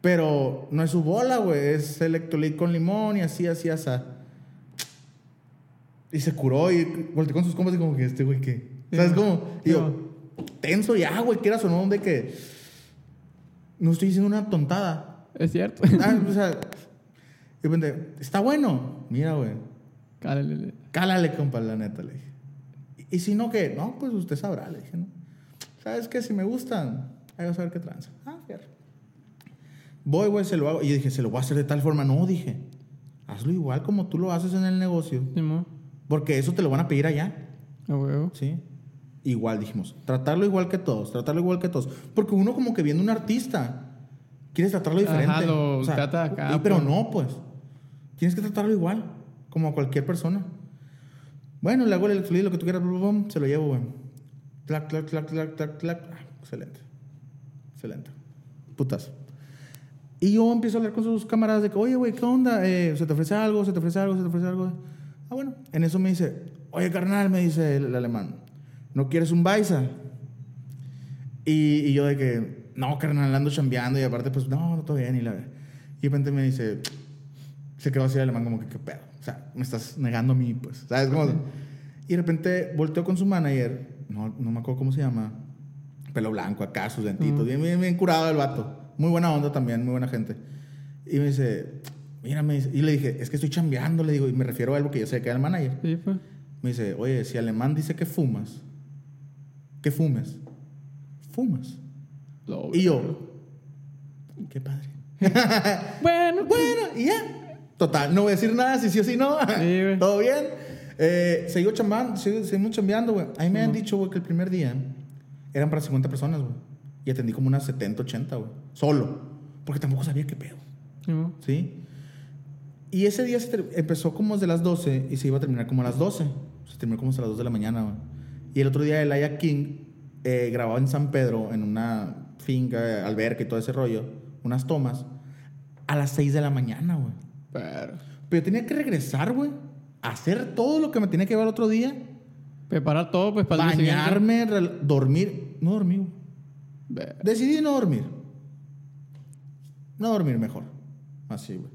pero no es ubola, güey, es electrolit con limón y así, así, así. Y se curó y volteó con sus compas y como que este güey, ¿qué? ¿Sabes cómo? Y yo, tenso ya, güey, quieras o no, de que no estoy diciendo una tontada. Es cierto. Ah, o sea, y de repente, está bueno. Mira, güey, Cálale. cálale, compa, la neta, le dije. Y, y si no, ¿qué? No, pues usted sabrá, le dije, ¿no? ¿Sabes qué? Si me gustan, ahí vas a ver qué tranza. Ah, fierro. Voy, güey, se lo hago. Y yo dije, se lo voy a hacer de tal forma. No, dije, hazlo igual como tú lo haces en el negocio. Sí. Porque eso te lo van a pedir allá. A huevo. ¿Sí? Igual dijimos, tratarlo igual que todos, tratarlo igual que todos. Porque uno como que viendo un artista, quiere tratarlo diferente. Ajá, lo trata acá, y- pero pues. no, pues. Tienes que tratarlo igual, como a cualquier persona. Bueno, le hago el electrolito, lo que tú quieras, se lo llevo, güey. Clac, clac, clac, clac, clac, clac. Ah, excelente. Excelente. Putas. Y yo empiezo a hablar con sus camaradas de que, oye, güey, ¿qué onda? Eh, ¿Se te ofrece algo? ¿Se te ofrece algo? ¿Se te ofrece algo? Ah, bueno. En eso me dice, oye, carnal, me dice el, el alemán, ¿no quieres un Baisa? Y, y yo de que, no, carnal, ando chambeando y aparte, pues, no, no, todo bien. Y, la, y de repente me dice, se quedó así el alemán como que, ¿qué pedo? O sea, me estás negando a mí, pues, ¿sabes? Como, y de repente volteó con su manager, no, no me acuerdo cómo se llama, pelo blanco acá, sus dentitos, bien, bien, bien curado el vato. Muy buena onda también, muy buena gente. Y me dice, mira, me dice, y le dije, es que estoy chambeando, le digo, y me refiero a algo que yo sé que era el manager. Sí, pues. Me dice, oye, si alemán dice que fumas, que fumes, fumas. Lo- Y yo, qué padre. Bueno, Bueno, y ya. Total, no voy a decir nada, si sí o si no. güey. Todo bien. Eh, seguimos chambeando, seguimos chambeando, güey. A mí me han dicho, güey, que el primer día eran para 50 personas, güey. Y atendí como unas 70, 80, güey. Solo. Porque tampoco sabía qué pedo. Sí, ¿no? ¿Sí? Y ese día se empezó como desde las 12 y se iba a terminar como a las 12. Se terminó como hasta las 2 de la mañana, güey. Y el otro día el Aya King eh, grababa en San Pedro, en una finca, alberca y todo ese rollo, unas tomas, a las 6 de la mañana, güey. Pero, Pero yo tenía que regresar, güey, a hacer todo lo que me tenía que llevar el otro día, preparar todo, pues, para bañarme, dormir. No dormí, güey. Decidí no dormir. No dormir mejor. Así, güey.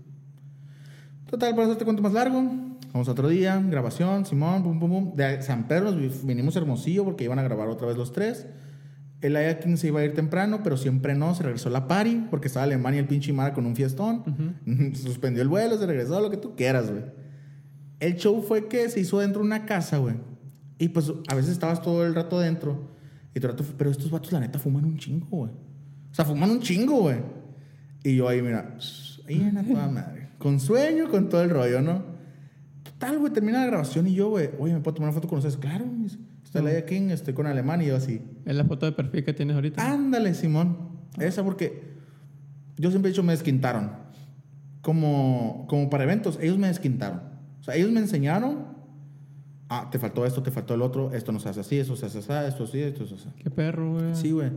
Total, para hacerte cuento más largo. Vamos a otro día, grabación, Simón, pum, pum, pum. De San Pedro nos vi- vinimos a Hermosillo porque iban a grabar otra vez los tres. El Ayakin se iba a ir temprano, pero siempre no. Se regresó la party porque estaba Alemania el pinche Mara con un fiestón. Suspendió el vuelo, se regresó, lo que tú quieras, güey. El show fue que se hizo dentro de una casa, güey. Y pues a veces estabas todo el rato dentro. Y todo el rato, pero estos vatos, la neta, fuman un chingo, güey. O sea, fuman un chingo, güey. Y yo ahí, mira, ahí en la toda madre. Con sueño, con todo el rollo, ¿no? Total, güey, termina la grabación y yo, güey, oye, ¿me puedo tomar una foto con ustedes? Claro, me dice, está Laia King, estoy con Alemán y yo así. Es la foto de perfil que tienes ahorita. Ándale, Simón. Esa porque yo siempre he dicho me desquintaron. Como, como para eventos, ellos me desquintaron. O sea, ellos me enseñaron. Ah, te faltó esto, te faltó el otro. Esto no se hace así, eso se hace así, esto sí, esto es así. Qué perro, güey. Sí, güey.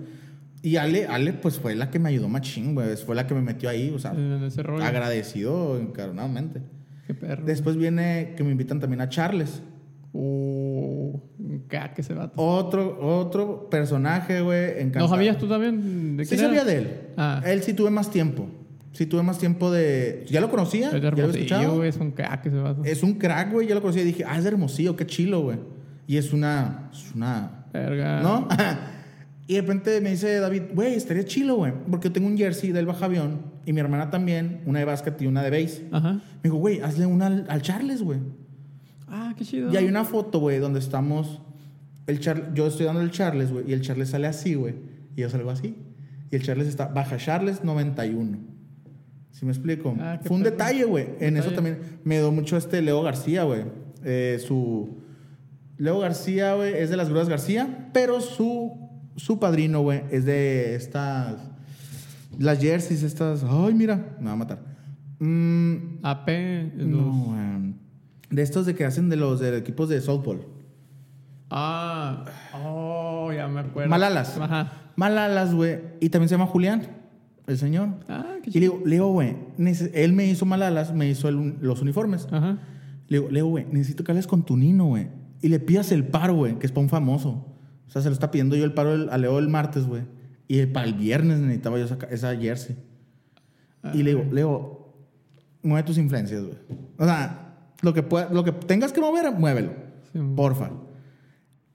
Y Ale, Ale, pues fue la que me ayudó machín, güey. Fue la que me metió ahí, o sea, En ese rollo. agradecido encarnadamente. Qué perro. Después viene que me invitan también a Charles. Uh, que se va. Otro, otro personaje, güey. ¿No sabías tú también de Sí sabía de él. Ah. Él sí tuve más tiempo. Sí tuve más tiempo de... ¿Ya lo conocía? Es ¿Ya lo había escuchado? Es un crack ese vato. Es un crack, güey. Ya lo conocía y dije, ah, es de Hermosillo, qué chilo, güey. Y es una... Es una... Verga. ¿No? y de repente me dice David, güey, estaría chilo, güey. Porque yo tengo un jersey del Bajavión y mi hermana también, una de básquet y una de base. Ajá. Me dijo, güey, hazle una al, al Charles, güey. Ah, qué chido. Y hay una foto, güey, donde estamos. El Char- yo estoy dando el Charles, güey, y el Charles sale así, güey. Y yo salgo así. Y el Charles está. Baja Charles 91. ¿Sí me explico? Ah, Fue un detalle, güey. En eso también me dio mucho este Leo García, güey. Eh, su. Leo García, güey, es de las Grúas García, pero su, su padrino, güey, es de estas. Las jerseys, estas. Ay, mira, me va a matar. Mm, AP. No. De estos de que hacen de los de equipos de softball. Ah. Oh, ya me acuerdo. Malalas. Ajá. Malalas, güey. Y también se llama Julián, el señor. Ah, qué Y le chido. digo, Leo, güey, él me hizo Malalas, me hizo el- los uniformes. Ajá. Le digo, Leo, güey, necesito que hables con tu nino, güey. Y le pidas el paro, güey, que es para un famoso. O sea, se lo está pidiendo yo el paro a Leo el martes, güey. Y para el viernes necesitaba yo esa, esa jersey. Y le digo, Leo, mueve tus influencias, güey. O sea, lo que, pueda- lo que tengas que mover, muévelo. Sí, Porfa.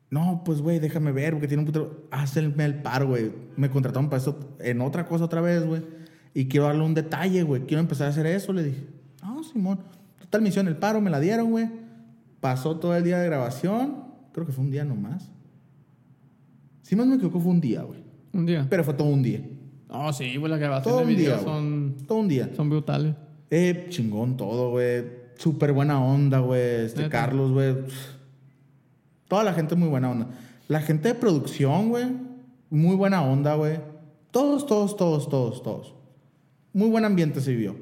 No, pues, güey, déjame ver, porque tiene un puto... Hazme el paro, güey. Me contrataron para eso en otra cosa otra vez, güey. Y quiero darle un detalle, güey. Quiero empezar a hacer eso, le dije. Ah, Simón. Total misión, el paro, me la dieron, güey. Pasó todo el día de grabación. Creo que fue un día nomás. Si más me equivoco, fue un día, güey. Un día. Pero fue todo un día. Oh, sí, pues las grabaciones Todo de día, video son, Todo un día. son brutales. Eh, chingón todo, güey. Súper buena onda, güey. Este, Neta. Carlos, güey. Toda la gente muy buena onda. La gente de producción, güey. Muy buena onda, güey. Todos, todos, todos, todos, todos. Muy buen ambiente se vio.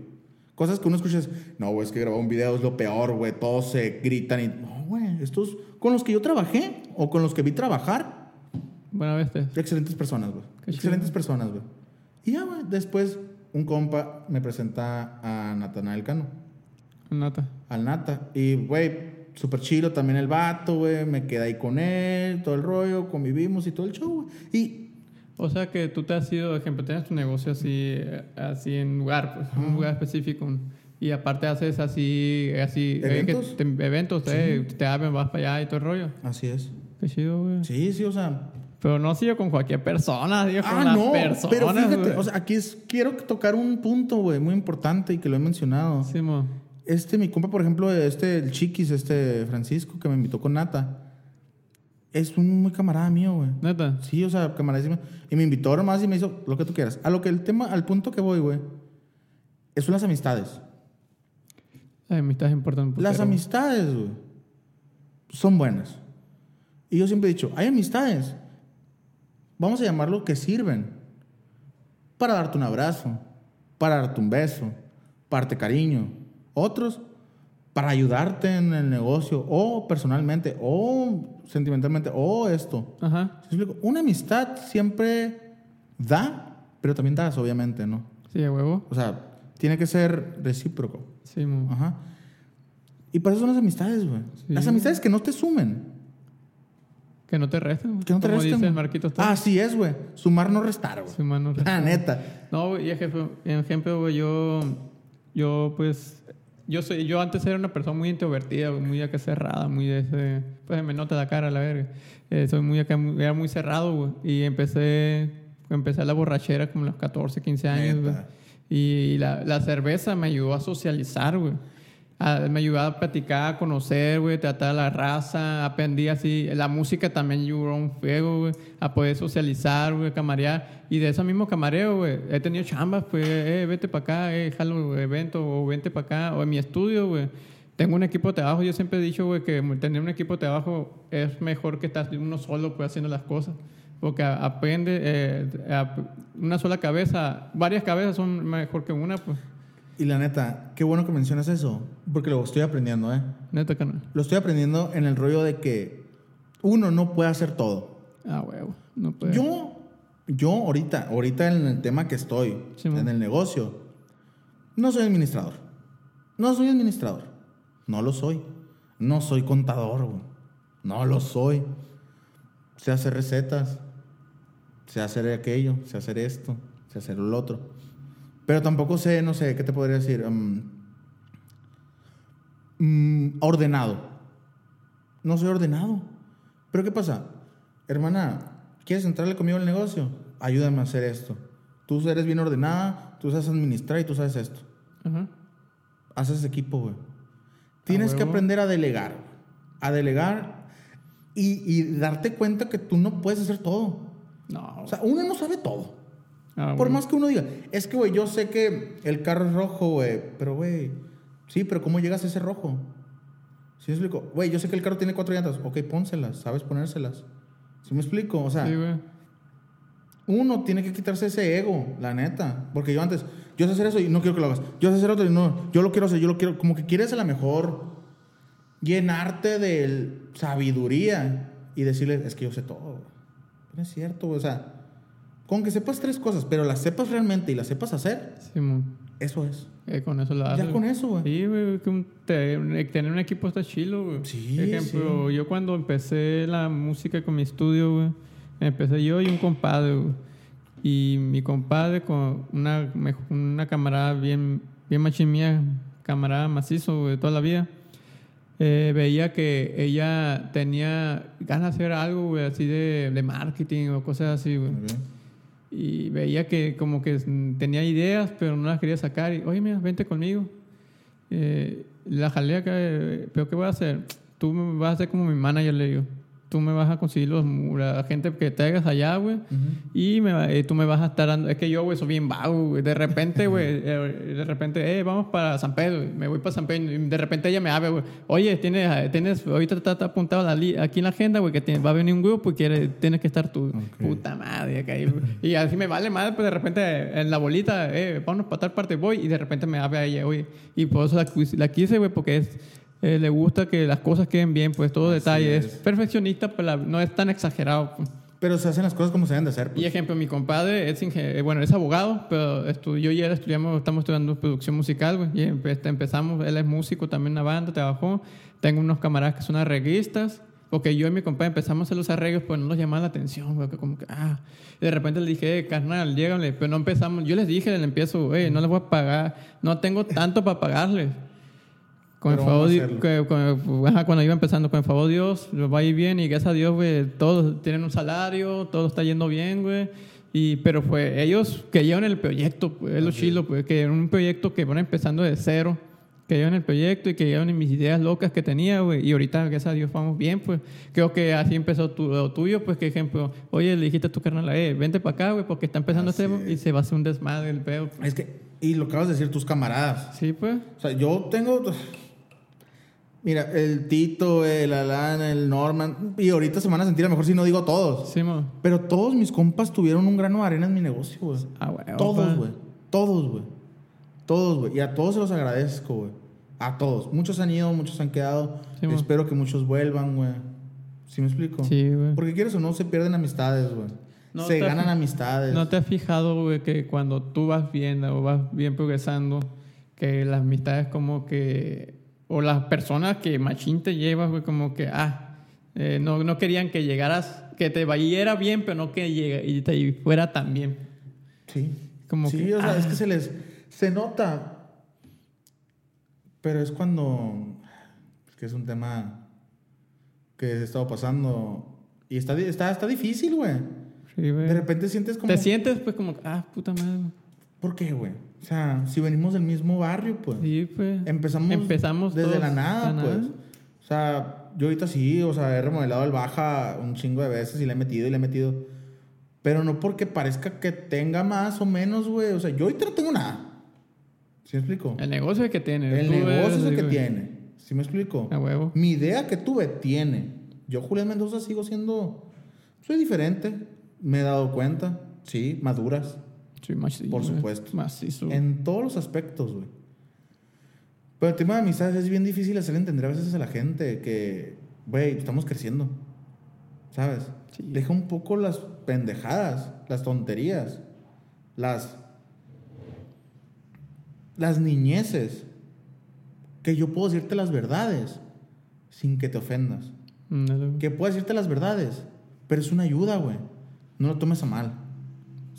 Cosas que uno escucha es, no, güey, es que grabar un video es lo peor, güey, todos se gritan y... No, güey, estos con los que yo trabajé o con los que vi trabajar, Buena bestia. excelentes personas, güey. Excelentes personas, güey. Y ya, güey, después un compa me presenta a Natanael Cano, Nata. al Nata. Y, güey, súper chido también el vato, güey. Me quedé ahí con él, todo el rollo, convivimos y todo el show, güey. Y O sea que tú te has ido, ejemplo, tienes tu negocio así, eh, así en lugar, pues, un lugar específico. Y aparte haces así, así... eh, que ¿Eventos? te- eventos, eh, te abren, vas para allá y todo el rollo. así es. Qué chido, güey. Sí, sí, o sea, Pero no sigo con cualquier persona, digo con Ah, las no, personas. pero fíjate, o sea, aquí es, quiero tocar un punto, güey, muy importante y que lo he mencionado. Sí, mo. Este, mi compa, por ejemplo, este, el Chiquis, este Francisco, que me invitó con Nata, es un muy camarada mío, güey. Neta. Sí, o sea, camaradísimo. Y me invitó nomás y me hizo lo que tú quieras. A lo que el tema, al punto que voy, güey, son las amistades. Las amistades importan un Las amistades, güey, son buenas. Y yo siempre he dicho, hay amistades, vamos a llamarlo que sirven para darte un abrazo, para darte un beso, para darte cariño. Otros, para ayudarte en el negocio, o personalmente, o sentimentalmente, o esto. Ajá. Una amistad siempre da, pero también das, obviamente, ¿no? Sí, a huevo. O sea, tiene que ser recíproco. Sí, mo. Ajá. Y para eso son las amistades, güey. Sí. Las amistades que no te sumen. Que no te resten. Que no te Como resten. dice el. Marquito Así es, güey. Sumar no restar, güey. Sí, mano. La neta. No, güey, y ejemplo, ejemplo, güey, yo, yo, pues, yo soy, yo antes era una persona muy introvertida, muy acá cerrada, muy de ese, pues me nota la cara, la verga. Eh, soy muy acá, muy- era muy cerrado, güey, y empecé, empecé la borrachera como a los 14, 15 años, güey. Neta. Y la, la cerveza me ayudó a socializar, güey. Me ayudó a platicar, a conocer, güey, tratar la raza. Aprendí así. La música también ayudó un fuego. A poder socializar, güey, camarear. Y de ese mismo camareo, güey, he tenido chambas, pues, eh, vete para acá, eh, jalo evento, o vente para acá. O en mi estudio, güey. Tengo un equipo de trabajo. Yo siempre he dicho, güey, que tener un equipo de trabajo es mejor que estar uno solo, pues, haciendo las cosas. Porque aprende, eh, una sola cabeza, varias cabezas son mejor que una, pues. Y la neta, qué bueno que mencionas eso. Porque lo estoy aprendiendo, ¿eh? Neta que no. Lo estoy aprendiendo en el rollo de que uno no puede hacer todo. Ah, huevo. No puede. Yo, yo ahorita, ahorita en el tema que estoy, Sí, en el negocio, no soy administrador. No soy administrador. No lo soy. No soy contador, güey. No lo soy. Sé hacer recetas. Sé hacer aquello. Sé hacer esto. Sé hacer lo otro. Pero tampoco sé, no sé, ¿qué te podría decir? Mm, ordenado. No soy ordenado. Pero ¿qué pasa? Hermana, ¿quieres entrarle conmigo al negocio? Ayúdame a hacer esto. Tú eres bien ordenada, tú sabes administrar y tú sabes esto. Haces equipo, güey. Tienes que aprender a delegar. A delegar y, y darte cuenta que tú no puedes hacer todo. No. O sea, uno no sabe todo. Ah, Por más que uno diga, es que, güey, yo sé que el carro es rojo, güey. Pero, güey, sí, pero ¿cómo llegas a ese rojo? ¿Sí me explico? Güey, yo sé que el carro tiene cuatro llantas. Ok, pónselas, sabes ponérselas. ¿Sí me explico? O sea, Sí, uno tiene que quitarse ese ego, la neta. Porque yo antes, yo sé hacer eso y no quiero que lo hagas. Yo sé hacer otro y no, yo lo quiero hacer, yo lo quiero. Como que quieres a la mejor llenarte de sabiduría y decirle, es que yo sé todo. No es cierto, o sea, con que sepas tres cosas, pero las sepas realmente y las sepas hacer, Sí, eso es. Eh, con eso haces. Ya con eso, güey. Sí, güey. tener un equipo está chilo, güey. Sí, Por ejemplo, yo cuando empecé la música con mi estudio, güey, empecé yo y un compadre, güey. Y mi compadre con una, una camarada bien, bien machín mía, camarada macizo güey, de toda la vida. eh, veía que ella tenía ganas de hacer algo, güey, así de, de marketing o cosas así, güey. Ok. Y veía que como que tenía ideas, pero no las quería sacar. Y, oye, mira, vente conmigo. Eh, la jalé acá, eh, ¿pero qué voy a hacer? Tú vas a ser como mi manager, le digo. Tú me vas a conseguir los, la gente que te hagas allá, güey. Y me, eh, tú me vas a estar dando. Es que yo, güey, soy bien vago, güey. De repente, güey, eh, de repente, eh, vamos para San Pedro. Me voy para San Pedro. Y de repente ella me habla, güey. Oye, tienes, tienes ahorita está, está apuntado la aquí en la agenda, güey, que tiene- va a venir un grupo y quiere, tienes que estar tú. Puta madre, güey. Y así me vale madre, pues de repente en la bolita, eh, vámonos para tal parte, voy. Y de repente me habla ella, güey. Y por eso la, la quise, güey, porque es. Eh, le gusta que las cosas queden bien, pues todo detalle. Es. es. perfeccionista, pero la- no es tan exagerado. pues. Pero se hacen las cosas como se deben de hacer. pues. Y ejemplo, mi compadre es eh, bueno, es abogado, pero yo y él estudiamos, estamos estudiando producción musical, güey. Y empe- empezamos, él es músico también en una banda, trabajó. Tengo unos camaradas que son arreglistas. Porque yo y mi compadre empezamos a hacer los arreglos, pero no nos llamaba la atención, güey. que Como que, ah. Y de repente le dije, eh, carnal, llégale. Pero no empezamos. Yo les dije, le empiezo, eh, no les voy a pagar. No tengo tanto para pagarles. Con el favor que- con- ajá, cuando iba empezando, con el favor de Dios, va a ir bien y gracias a Dios, güey, todos tienen un salario, todo está yendo bien, güey. Y, pero fue ellos que llevan el proyecto, pues, es lo chilo, pues, que era un proyecto que van empezando de cero, que llevan el proyecto y que llevan mis ideas locas que tenía, güey. Y ahorita, gracias a Dios, vamos bien, pues. Creo que así empezó tu, lo tuyo, pues, que ejemplo, oye, le dijiste a tu carnal, eh, vente para acá, güey, porque está empezando Así este, y se va a hacer un desmadre el pedo. Es que, y lo acabas de decir tus camaradas. Sí, pues. O sea, yo tengo. Mira, el Tito, el Alan, el Norman. Y ahorita se van a sentir a lo mejor si no digo todos. Sí, mo. Pero todos mis compas tuvieron un grano de arena en mi negocio, güey. Ah, güey. Todos, güey. Todos, güey. Todos, güey. Y a todos se los agradezco, güey. A todos. Muchos han ido, muchos han quedado. Sí. Espero que muchos vuelvan, güey. ¿Sí me explico? Sí, güey. Porque quieres o no, se pierden amistades, güey. No se ganan amistades. ¿No te has fijado, güey, que cuando tú vas viendo o vas bien progresando, que las amistades como que, o las personas que machín te llevas, güey, como que, ah, eh, no, no querían que llegaras, que te vayera bien, pero no que llegue, y te fuera tan bien. Sí. Como sí, que, o sea, es ah. que se les. Se nota. Pero es cuando. Es que es un tema que he estado pasando. Y está, está, está difícil, güey. Sí, güey. De repente sientes como. Te sientes, pues, como, ah, puta madre. ¿Por qué, güey? O sea, si venimos del mismo barrio, pues. Sí, pues. Empezamos, Empezamos desde la nada, pues. O sea, yo ahorita sí, o sea, he remodelado el baja un chingo de veces y le he metido y le he metido. Pero no porque parezca que tenga más o menos, güey. O sea, yo ahorita no tengo nada. ¿Sí me explico? El negocio es que tiene. El negocio es el que güey. tiene. ¿Sí me explico? A huevo. Mi idea que tuve tiene. Yo, Julián Mendoza, sigo siendo. Soy diferente. Me he dado cuenta. Sí, maduras. Sí, macizo, Por supuesto. Macizo. En todos los aspectos, güey. Pero el tema de amistades es bien difícil hacer entender a veces a la gente que, güey, estamos creciendo. ¿Sabes? Sí. Deja un poco las pendejadas, las tonterías, las. las niñeces. Que yo puedo decirte las verdades sin que te ofendas. Güey. Que puedo decirte las verdades, pero es una ayuda, güey. No lo tomes a mal.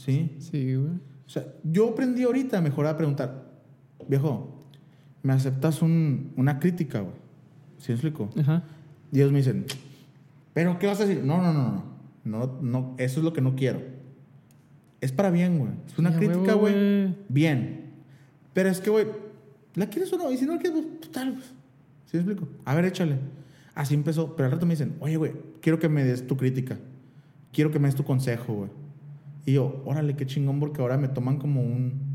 ¿Sí? Sí, güey. O sea, yo aprendí ahorita mejor a preguntar, viejo, ¿me aceptas un- una crítica, güey? ¿Sí me explico? Ajá. Y ellos me dicen, ¿pero qué vas a decir? No, no, no, no. No, no, eso es lo que no quiero. Es para bien, güey. Es una Sí, crítica, güey. güey. Bien. Pero es que, güey, ¿la quieres o no? Y si no la quieres, pues, total, pues. ¿Sí me explico? A ver, échale. Así empezó. Pero al rato me dicen, oye, güey, quiero que me des tu crítica. Quiero que me des tu consejo, güey. Y yo, órale, qué chingón, porque ahora me toman como un.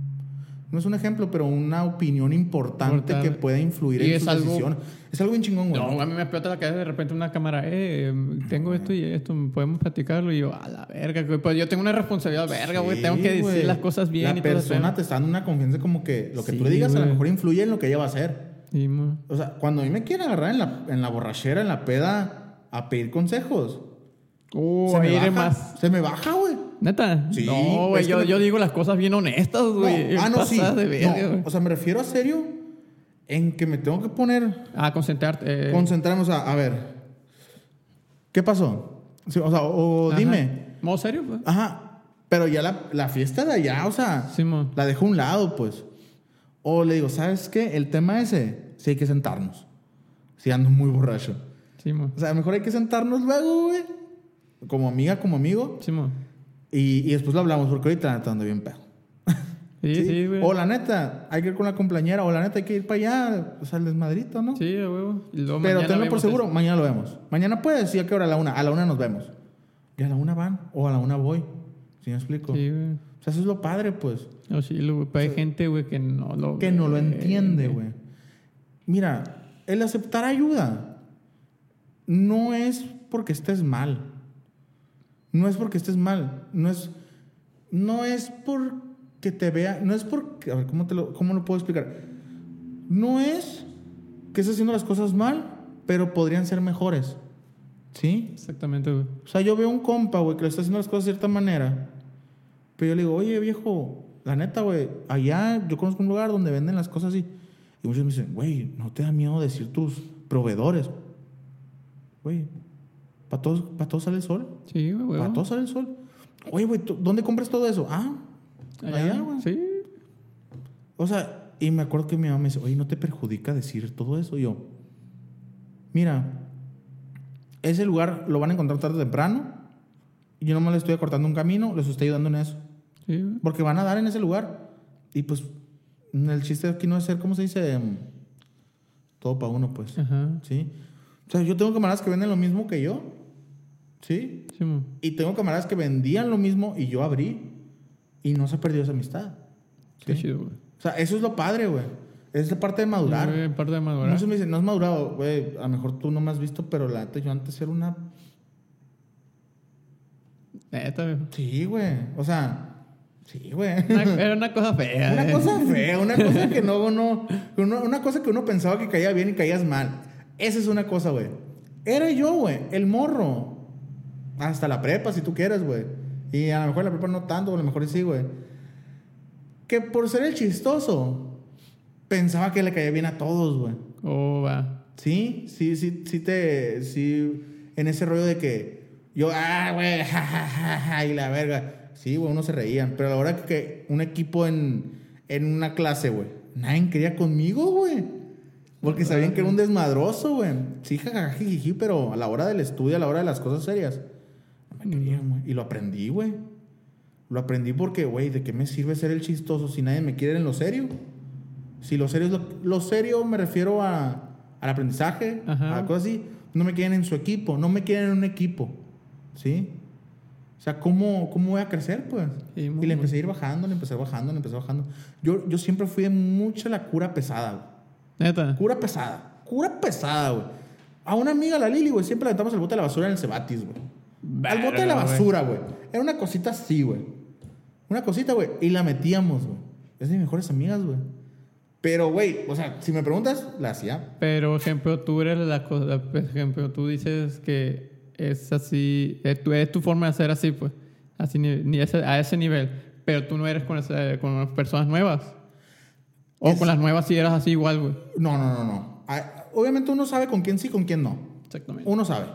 No es un ejemplo, pero una opinión importante Importante. que puede influir Y en sus algo- decisiones. Es algo bien chingón, güey. No, a mí me explota la cabeza de repente una cámara, eh, tengo esto y esto, podemos platicarlo. Y yo, a la verga, güey, pues yo tengo una responsabilidad, verga, güey, Sí, tengo que decir güey. las cosas bien La y persona te está dando una confianza como que lo que Sí, tú le digas a lo güey. mejor influye en lo que ella va a hacer. Sí. O sea, cuando a mí me quieren agarrar en la, en la borrachera, en la peda, a pedir consejos, Uh, se, me baja, más. se me baja, güey. Neta. Sí, no, güey, yo, me- yo digo las cosas bien honestas, No, güey. ah, no, sí. De verga, No, o sea, me refiero a serio en que me tengo que poner, Ah, concentrarte. eh. concentrarnos a, a ver, ¿qué pasó? Sí, o sea, o Ajá. dime, ¿Modo serio? pues? ajá, pero ya la, la fiesta de allá, o sea, Sí, mo. la dejo a un lado, pues. O le digo, ¿sabes qué? El tema ese, sí hay que sentarnos. Si ando muy borracho. Sí, mo. O sea, mejor hay que sentarnos luego, güey. Como amiga, como amigo. Sí, mo. Y, y después lo hablamos, porque ahorita ando bien pedo. Sí, sí, güey. O la neta, hay que ir con la compañera, o la neta, hay que ir para allá, o sea, el desmadrito, ¿no? Sí, a huevo. Y Pero tenlo por seguro, mañana lo vemos. Mañana puedes, sí, ¿a qué hora? A la una. A la una nos vemos. Y a la una van, o a la una voy. ¿Sí me explico? Sí, güey. O sea, eso es lo padre, pues. O sí, lo- güey, pero hay gente, güey, que no lo... Que no lo entiende, güey. Mira, el aceptar ayuda no es porque estés mal. No es porque estés mal. No es, no es porque te vea. No es porque. A ver, ¿cómo, te lo, ¿cómo lo puedo explicar? No es que estés haciendo las cosas mal, pero podrían ser mejores. ¿Sí? Exactamente, güey. O sea, yo veo un compa, güey, que le está haciendo las cosas de cierta manera. Pero yo le digo, oye, viejo, la neta, güey, allá yo conozco un lugar donde venden las cosas así. Y muchos me dicen, güey, ¿no te da miedo decir tus proveedores? Güey, ¿para todos, pa todos sale el sol? Sí, güey. ¿Para todos sale el sol? Oye, güey, ¿tú- ¿dónde compras todo eso? Ah, allá, güey. Sí. O sea, y me acuerdo que mi mamá me dice, oye, ¿no te perjudica decir todo eso? Y yo, mira, ese lugar lo van a encontrar tarde o temprano. Yo nomás le estoy acortando un camino, les estoy ayudando en eso. Sí, güey. Porque van a dar en ese lugar. Y pues, el chiste aquí no es ser, ¿cómo se dice? Todo para uno, pues. Ajá. ¿Sí? O sea, yo tengo camaradas que venden lo mismo que yo. ¿Sí? Sí. Y tengo camaradas que vendían lo mismo y yo abrí. Y no se perdió esa amistad. Qué ¿Sí? chido, güey. O sea, eso es lo padre, güey. Es la parte de madurar. Güey, parte de madurar. Muchos me dicen, no has madurado, güey. A lo mejor tú no me has visto, pero la yo antes era una. Neta, güey. Sí, güey. O sea, sí, güey. Era una cosa fea. Una eh. cosa fea, una cosa que no, no. Una, una cosa que uno pensaba que caía bien y caías mal. Esa es una cosa, güey. Era yo, güey, el morro. Hasta la prepa, si tú quieres, güey. Y a lo mejor la prepa no tanto, a lo mejor sí, güey. Que por ser el chistoso, pensaba que le caía bien a todos, güey. Oh, va. Sí, sí, sí, sí te. Sí, en ese rollo de que yo, ah, güey, ja, ja, ja, y la verga. Sí, güey, uno se reían. Pero a la hora que un equipo en, en una clase, güey, nadie quería conmigo, güey. Porque sabían que era un desmadroso, güey. Sí, jajaja, jiji, pero a la hora del estudio, a la hora de las cosas serias, no me querían, güey. Y lo aprendí, güey. Lo aprendí porque, güey, ¿de qué me sirve ser el chistoso si nadie me quiere en lo serio? Si lo serio es lo, lo serio me refiero a, al aprendizaje, Ajá. a cosas así. No me quieren en su equipo, no me quieren en un equipo. ¿Sí? O sea, ¿cómo, cómo voy a crecer, pues? Sí, y le empecé a ir bajando, le empecé bajando, le empecé bajando. Yo, yo siempre fui de mucha la cura pesada, güey. Neta. Cura pesada. Cura pesada, güey. A una amiga, la Lili, güey, siempre le aventamos el bote de la basura en el Cebatis, güey. Al bote de la basura, güey. Era una cosita así, güey. Una cosita, güey. Y la metíamos, güey. Es de mis mejores amigas, güey. Pero, güey, o sea, si me preguntas, la hacía. Pero, ejemplo, tú eres la cosa. Ejemplo, tú dices que es así. Es tu, es tu forma de ser así, pues. Así, a ese nivel. Pero tú no eres con, esa- con personas nuevas. O Es- con las nuevas si eras así igual, güey. No, no, no, no. Obviamente uno sabe con quién sí, con quién no. Exactamente. Uno sabe.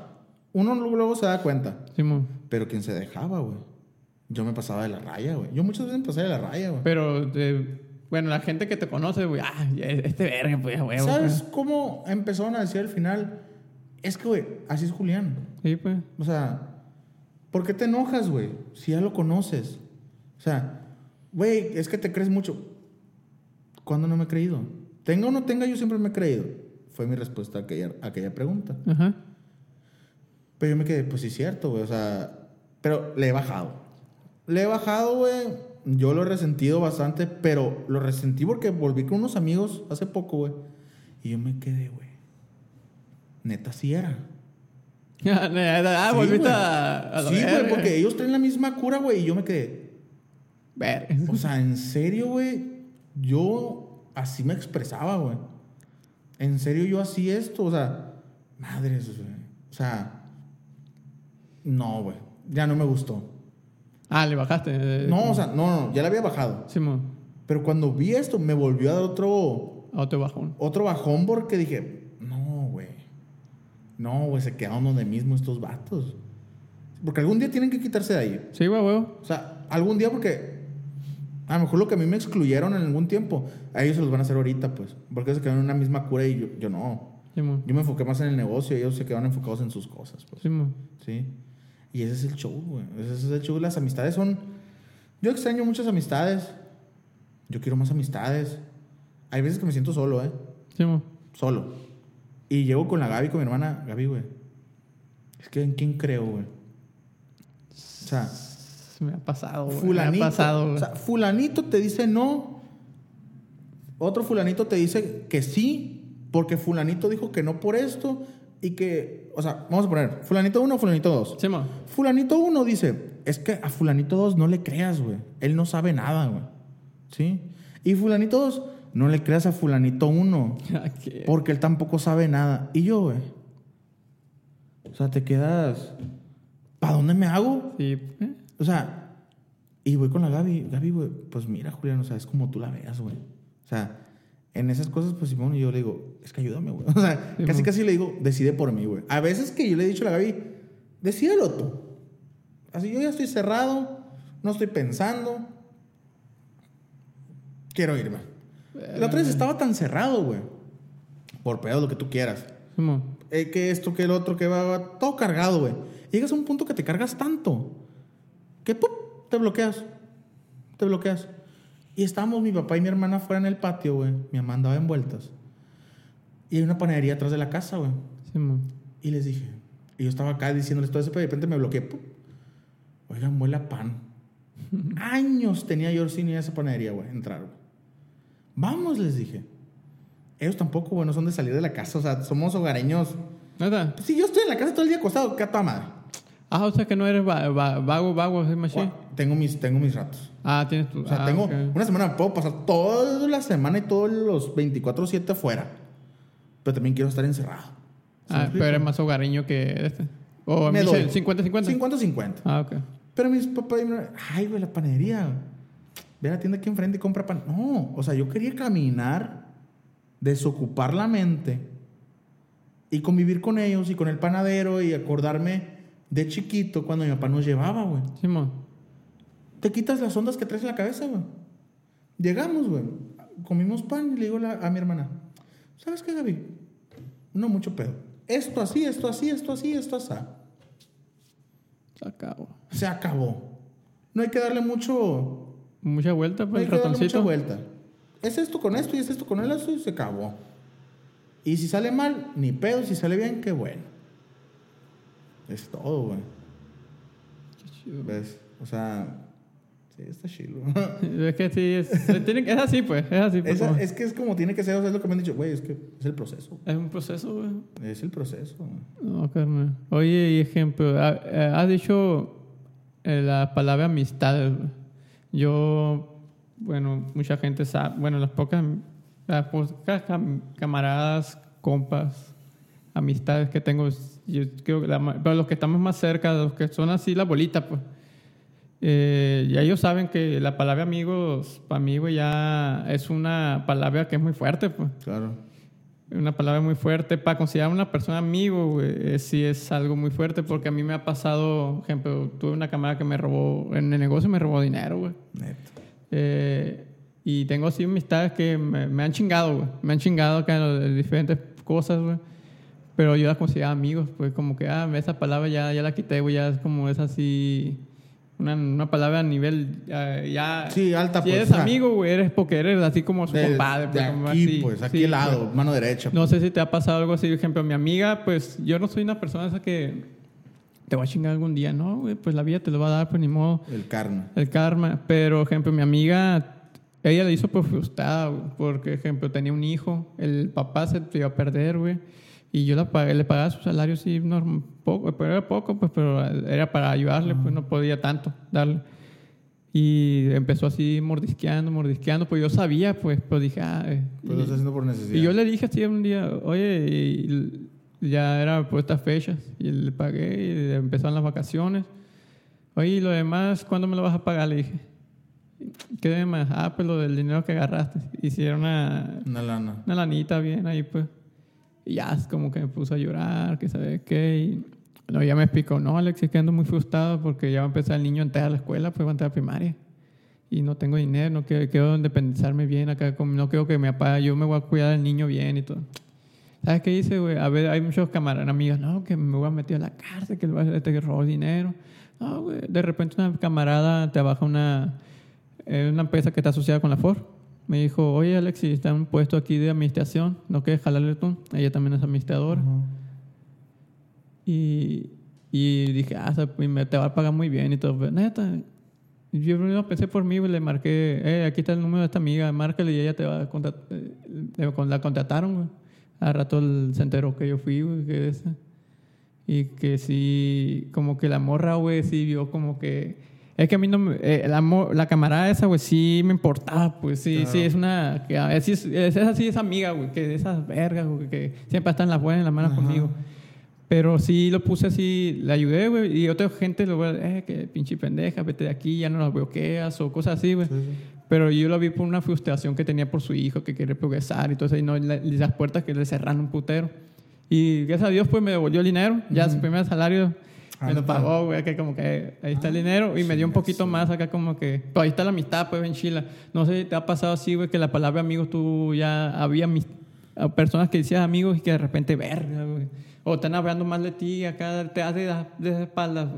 Uno luego, se da cuenta. Simón. Pero quién se dejaba, güey. Yo me pasaba de la raya, güey. Yo muchas veces me pasé de la raya, güey. Pero, eh, bueno, la gente que te conoce, güey. Ah, este verga, pues, huevo. ¿Sabes pues. cómo empezaron a decir al final? Es que, güey, así es Julián. Sí, pues. O sea, ¿por qué te enojas, güey? Si ya lo conoces. O sea, güey, es que te crees mucho. ¿Cuándo no me he creído? Tenga o no tenga, yo siempre me he creído. Fue mi respuesta a aquella, a aquella pregunta. Ajá. Pero yo me quedé, pues sí, cierto, güey. O sea, pero le he bajado. Le he bajado, güey. Yo lo he resentido bastante, pero lo resentí porque volví con unos amigos hace poco, güey. Y yo me quedé, güey. Neta, sí era. ah, Sí, volviste güey. a, Sí, güey, porque ellos traen la misma cura, güey. Y yo me quedé. Verga. O sea, en serio, güey. Yo así me expresaba, güey. En serio, yo así esto. O sea, madres, güey. O sea, no, güey. Ya no me gustó. Ah, le bajaste. eh, No, o sea, no, no, ya la había bajado. Simón. Pero cuando vi esto, me volvió a dar otro, otro bajón. otro bajón porque dije, no, güey. No, güey, se quedaron donde mismo estos vatos. Porque algún día tienen que quitarse de ahí. Sí, güey, huevo. O sea, algún día porque a lo mejor lo que a mí me excluyeron en algún tiempo, a ellos se los van a hacer ahorita, pues. Porque se quedaron en una misma cura y yo, yo no. Yo me enfoqué más en el negocio y ellos se quedaron enfocados en sus cosas, pues. Simón. Sí. Y ese es el show, güey. Ese es el show. Las amistades son... Yo extraño muchas amistades. yo quiero más amistades. Hay veces que me siento solo, ¿eh? Sí, mo. Solo. Y llego con la Gaby, con mi hermana. Gaby, güey. Es que en quién creo, güey. O sea, Se me ha pasado, güey. fulanito. Me ha pasado, güey. o sea, fulanito te dice no. Otro fulanito te dice que sí, porque fulanito dijo que no por esto. Y que, o sea, vamos a poner, fulanito 1 o fulanito 2. Sí, mo. Fulanito 1 dice, es que a fulanito 2 no le creas, güey. Él no sabe nada, güey. ¿Sí? Y fulanito 2, no le creas a fulanito 1. ¿Qué? Porque él tampoco sabe nada. Y yo, güey. O sea, te quedas. ¿Para dónde me hago? Sí, ¿eh? O sea, y voy con la Gaby. Gaby, güey, pues mira, Julián, o sea, es como tú la veas, güey. O sea, en esas cosas, pues Simón, y yo le digo, es que ayúdame, güey. O sea, Sí, casi, mo. casi le digo, decide por mí, güey. A veces que yo le he dicho a la Gaby, decídelo tú. Así yo ya estoy cerrado, no estoy pensando. Quiero irme. La otra vez estaba tan cerrado, güey. Por pedo, lo que tú quieras. Sí. Eh, que esto, que el otro, que va, va, todo cargado, güey. Llegas a un punto que te cargas tanto que ¡pum! te bloqueas. Te bloqueas. Y estábamos mi papá y mi hermana fuera en el patio, güey. Mi mamá andaba en vueltas. Y hay una panadería atrás de la casa, güey. Sí. Y les dije, y yo estaba acá diciéndoles todo eso, pero de repente me bloqueé. ¡pum! Oigan, huele a pan. Años tenía yo sin ir a esa panadería, güey, entrar, güey. Vamos, les dije. Ellos tampoco, güey, no son de salir de la casa, o sea, somos hogareños. ¿Neta? Si yo estoy en la casa todo el día acostado, ¿qué a toda madre? Ah, o sea que no eres va- va- vago, vago, ¿sí, machín? Tengo mis, tengo mis ratos. Ah, tienes tu... O sea, ah, tengo ok. una semana, puedo pasar toda la semana y todos los 24-7 afuera. Pero también quiero estar encerrado. ¿Sí me Ah, pero eres más hogareño que este. O Me doy. 50-50. 50-50. Ah, ok. Pero mis papás, ay, güey, la panadería. Ve a la tienda aquí enfrente y compra pan. No, o sea, yo quería caminar, desocupar la mente y convivir con ellos y con el panadero y acordarme de chiquito cuando mi papá nos llevaba, güey. Simón. Te quitas las ondas que traes en la cabeza, güey. Llegamos, güey. Comimos pan y le digo a, la- a mi hermana, ¿sabes qué, Gaby? No mucho pedo. Esto así, esto así, esto así, esto así. Se acabó. Se acabó. No hay que darle mucho Mucha vuelta, No pues, hay el que darle mucha vuelta. Es esto con esto y es esto con el esto y se acabó. Y si sale mal, ni pedo. Si sale bien, qué bueno. Es todo, güey. ¿Ves? O sea, sí, está chido. Es que sí, es, tiene es así, pues. Es así, pues. Esa- como- es que es como tiene que ser, o sea, es lo que me han dicho, güey, es que es el proceso. Es un proceso, güey. Es el proceso. güey. No, carnal. Oye, y ejemplo, eh, has dicho eh, la palabra amistades. güey. Yo, bueno, mucha gente sabe, bueno, las pocas, las pocas cam- camaradas, compas, amistades que tengo, yo creo que la pero los que estamos más cerca, los que son así la bolita, pues. Eh, ya ellos saben que la palabra amigos, para mí, güey, ya es una palabra que es muy fuerte, pues. Claro. Una palabra muy fuerte. Para considerar a una persona amigo, güey, eh, sí es algo muy fuerte porque a mí me ha pasado, por ejemplo, tuve una cámara que me robó, en el negocio me robó dinero, güey. Neto. Eh, y tengo así amistades que me, me han chingado, güey. Me han chingado acá en diferentes cosas, güey. Pero yo las consideraba amigos, pues como que, ah, esa palabra ya, ya la quité, güey, ya es como es así, una, una palabra a nivel, ah, ya... Sí, alta, Si pues, eres o sea, amigo, güey, eres porque eres así como su De, compadre. de pues, aquí, así. pues, aquí Sí, al lado, pues. mano derecha. No sé si te ha pasado algo así, por ejemplo, mi amiga, pues yo no soy una persona esa que te va a chingar algún día, no, güey, pues la vida te lo va a dar, pues ni modo, El carne. el karma. Pero, por ejemplo, mi amiga, ella le hizo por frustrada, güey, porque, por ejemplo, tenía un hijo, el papá se te iba a perder, güey, y yo la pagué- le pagaba su salario, sí, norm- poco, pero era poco, pues, pero era para ayudarle, pues no podía tanto darle. Y empezó así mordisqueando, mordisqueando, pues yo sabía, pues, pero dije, ah, eh, Pues lo estás haciendo por necesidad. y yo le dije así un día, oye, y ya era por estas fechas, y le pagué, y empezaron las vacaciones. Oye, ¿y lo demás cuándo me lo vas a pagar? Le dije. ¿Qué demás? Ah, pues lo del dinero que agarraste. Hicieron una, Una lana. una lanita bien ahí, pues. Y ya es como que me puso a llorar, que sabe qué. Y no, ya me explicó, no, Alex, es que ando muy frustrado porque ya va a empezar el niño a entrar a la escuela, pues va a entrar a primaria. Y no tengo dinero, no quiero, quiero independizarme bien acá, no quiero que me apague, yo me voy a cuidar del niño bien y todo. ¿Sabes qué dice, güey? A ver, hay muchos camaradas, amigas, no, que me voy a meter a la cárcel, que le voy a hacer este robo dinero. No, güey, de repente una camarada te baja una, una empresa que está asociada con la Ford me dijo, oye Alexis, está un puesto aquí de administración, ¿no quieres jalarle tú? Ella también es administradora. Ajá. Y, y dije, ah, te va a pagar muy bien y todo. Neta, yo primero pensé por mí, güey, le marqué, eh, aquí está el número de esta amiga, márcale y ella te va a contratar. la contrataron, güey. Al rato el- se enteró que yo fui, güey, que esa. Y que sí, como que la morra, güey, sí vio como que... Es que a mí no me... eh, la, la camarada esa, güey, sí me importaba, pues sí, Claro. sí, es una... Que, es, es, es así, es amiga, güey, que de esas vergas, güey, que siempre están las buenas y las malas Ajá. conmigo. Pero sí lo puse así, le ayudé, güey, y otra gente lo eh, que pinche pendeja, vete de aquí, ya no las bloqueas o cosas así, güey. Sí, sí. Pero yo lo vi por una frustración que tenía por su hijo, que quería progresar y todo eso, y no, y las puertas que le cerraron un putero. Y gracias a Dios, pues me devolvió el dinero, ya su primer salario me lo pagó, güey, que como que ahí está el dinero, y me dio un poquito más acá como que, pero ahí está la amistad, pues, en Chila. No sé si te ha pasado así, güey, que la palabra amigos tú ya había personas que decías amigos y que de repente, verga, güey. O están hablando mal de ti, acá te hace de, de espaldas.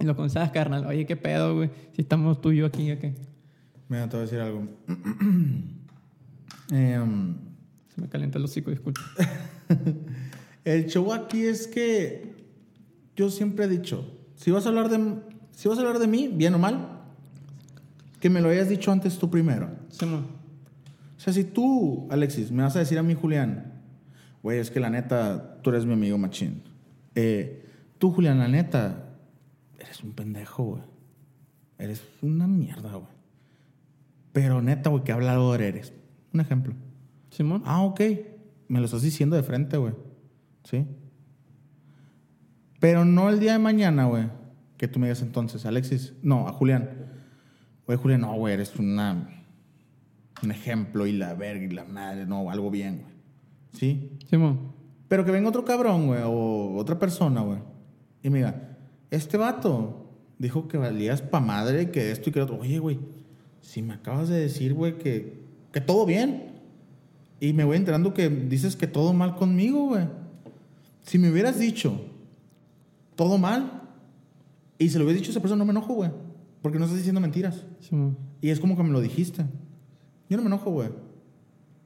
Y lo conoces, carnal. Oye, qué pedo, güey. Si estamos tú y yo aquí, ¿qué? Mira, te voy a decir algo. Em, Se me calienta el hocico, disculpa. el show aquí es que yo siempre he dicho, si vas a hablar de, si vas a hablar de mí, bien o mal, que me lo hayas dicho antes tú primero. Simón. O sea, si tú, Alexis, me vas a decir a mí, Julián, güey, es que la neta, tú eres mi amigo machín. Eh, tú, Julián, la neta, eres un pendejo, güey. Eres una mierda, güey. Pero neta, güey, qué hablador eres. Un ejemplo. Simón. Ah, ok. Me lo estás diciendo de frente, güey. ¿Sí? Pero no el día de mañana, güey. Que tú me digas entonces, Alexis. No, a Julián. Güey, Julián, no, güey, eres una. Un ejemplo y la verga y la madre, no, algo bien, güey. ¿Sí? Simón. Pero que venga otro cabrón, güey, o otra persona, güey. Y me diga, este vato dijo que valías pa' madre, que esto y que lo otro. Oye, güey, si me acabas de decir, güey, que, que todo bien. Y me voy enterando que dices que todo mal conmigo, güey. Si me hubieras dicho todo mal y se lo hubiera dicho a esa persona, no me enojo, güey. Porque no estás diciendo mentiras. Simón. Y es como que me lo dijiste. Yo no me enojo, güey.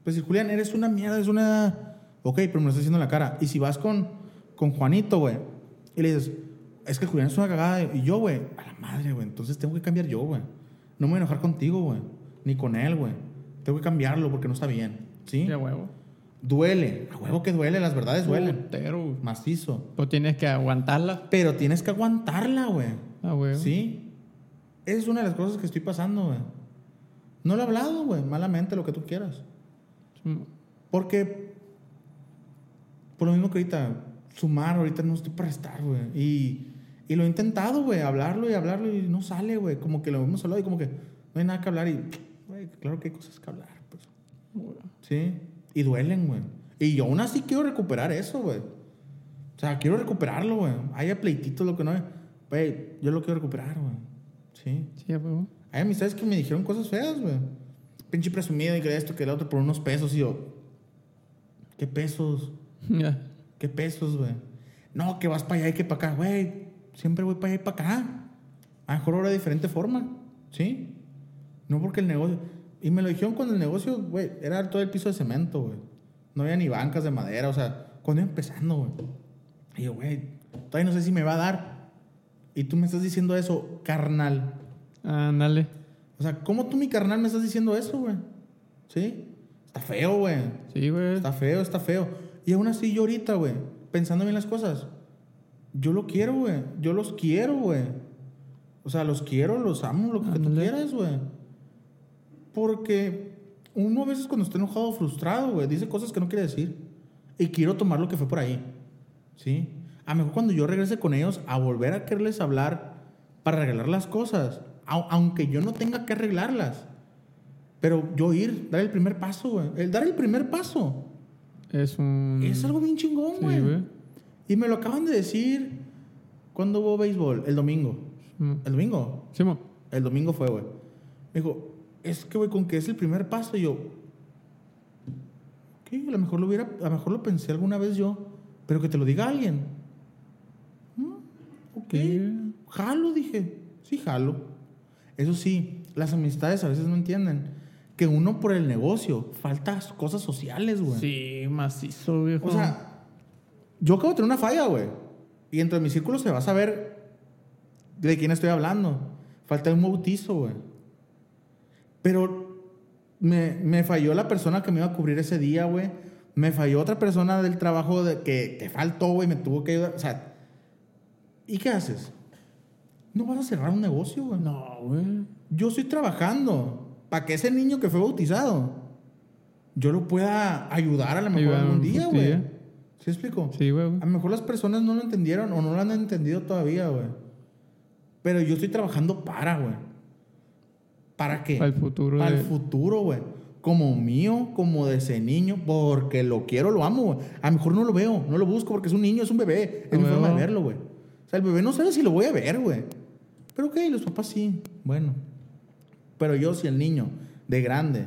Pues si Julián, eres una mierda, eres una... Ok, pero me lo estás diciendo en la cara. Y si vas con, con Juanito, güey, y le dices, es que Julián es una cagada. Y yo, güey, a la madre, güey. Entonces tengo que cambiar yo, güey. No me voy a enojar contigo, güey. Ni con él, güey. Tengo que cambiarlo porque no está bien. ¿Sí? Ya huevo. Duele. A huevo que duele, las verdades duelen. Güey. Macizo. Pues tienes que aguantarla. Pero tienes que aguantarla, güey. Ah, huevo. Sí. Esa es una de las cosas que estoy pasando, güey. No lo he hablado, güey. Malamente, lo que tú quieras. Simón. Porque, por lo mismo que ahorita, sumar, ahorita no estoy para estar, güey. Y, y lo he intentado, güey, hablarlo y hablarlo y no sale, güey. Como que lo hemos hablado y como que no hay nada que hablar y, güey, claro que hay cosas que hablar, pues. Sí. Y duelen, güey. Y yo aún así quiero recuperar eso, güey. O sea, quiero recuperarlo, güey. Haya pleititos, lo que no hay. Güey, yo lo quiero recuperar, güey. Sí. Sí, ya huevo. Hay amistades que me dijeron cosas feas, güey. Pinche presumido y que esto, que el otro por unos pesos. Y yo, ¿qué pesos? Ya. ¿Qué pesos, güey? No, que vas para allá y que para acá, güey. Siempre voy para allá y para acá. A lo mejor ahora de diferente forma, ¿sí? No porque el negocio. Y me lo dijeron cuando el negocio, güey, era todo el piso de cemento, güey. No había ni bancas de madera, o sea, cuando iba empezando, güey. Y yo, güey, todavía no sé si me va a dar. Y tú me estás diciendo eso, carnal. Ándale. O sea, ¿cómo tú, mi carnal, me estás diciendo eso, güey? ¿Sí? Está feo, güey. Sí, güey. Está feo, está feo. Y aún así yo ahorita, güey, pensando bien las cosas, yo lo quiero, güey. Yo los quiero, güey. O sea, los quiero, los amo, lo que tú quieras, güey. Porque uno a veces cuando está enojado o frustrado, güey, dice cosas que no quiere decir. Y quiero tomar lo que fue por ahí. ¿Sí? A lo mejor cuando yo regrese con ellos a volver a quererles hablar para arreglar las cosas, au- aunque yo no tenga que arreglarlas. Pero yo ir, dar el primer paso, güey. El dar el primer paso. Es un. Es algo bien chingón, Sí, güey. güey. y me lo acaban de decir cuando hubo béisbol, el domingo. Simón. El domingo. Simón. El domingo fue, güey. Me dijo, es que, güey, con que es el primer paso, y yo. Ok, a lo mejor lo hubiera, a lo mejor lo pensé alguna vez yo, pero que te lo diga alguien. Mm, ok. Jalo, dije. Sí, jalo. Eso sí, las amistades a veces no entienden que uno por el negocio. Faltas cosas sociales, güey. Sí, macizo, viejo. O sea, yo acabo de tener una falla, güey. Y entre mis círculos se va a saber de quién estoy hablando. Falta un bautizo, güey. Pero me, me falló la persona que me iba a cubrir ese día, güey. Me falló otra persona del trabajo de que, que faltó, güey. Me tuvo que ayudar. O sea, ¿y qué haces? No vas a cerrar un negocio, güey. no, güey. Yo estoy trabajando para que ese niño que fue bautizado, yo lo pueda ayudar a lo mejor algún día. güey. ¿Sí explico? Sí, güey. A lo mejor las personas no lo entendieron o no lo han entendido todavía, güey. Pero yo estoy trabajando para, güey. ¿Para qué? Para el futuro. Para de- el futuro, güey. Como mío, como de ese niño, porque lo quiero, lo amo, güey. A lo mejor no lo veo, no lo busco porque es un niño, es un bebé. Es mi A forma de verlo, güey. O sea, el bebé no sabe si lo voy a ver, güey. Pero ok, los papás sí. Bueno. Pero yo, si el niño de grande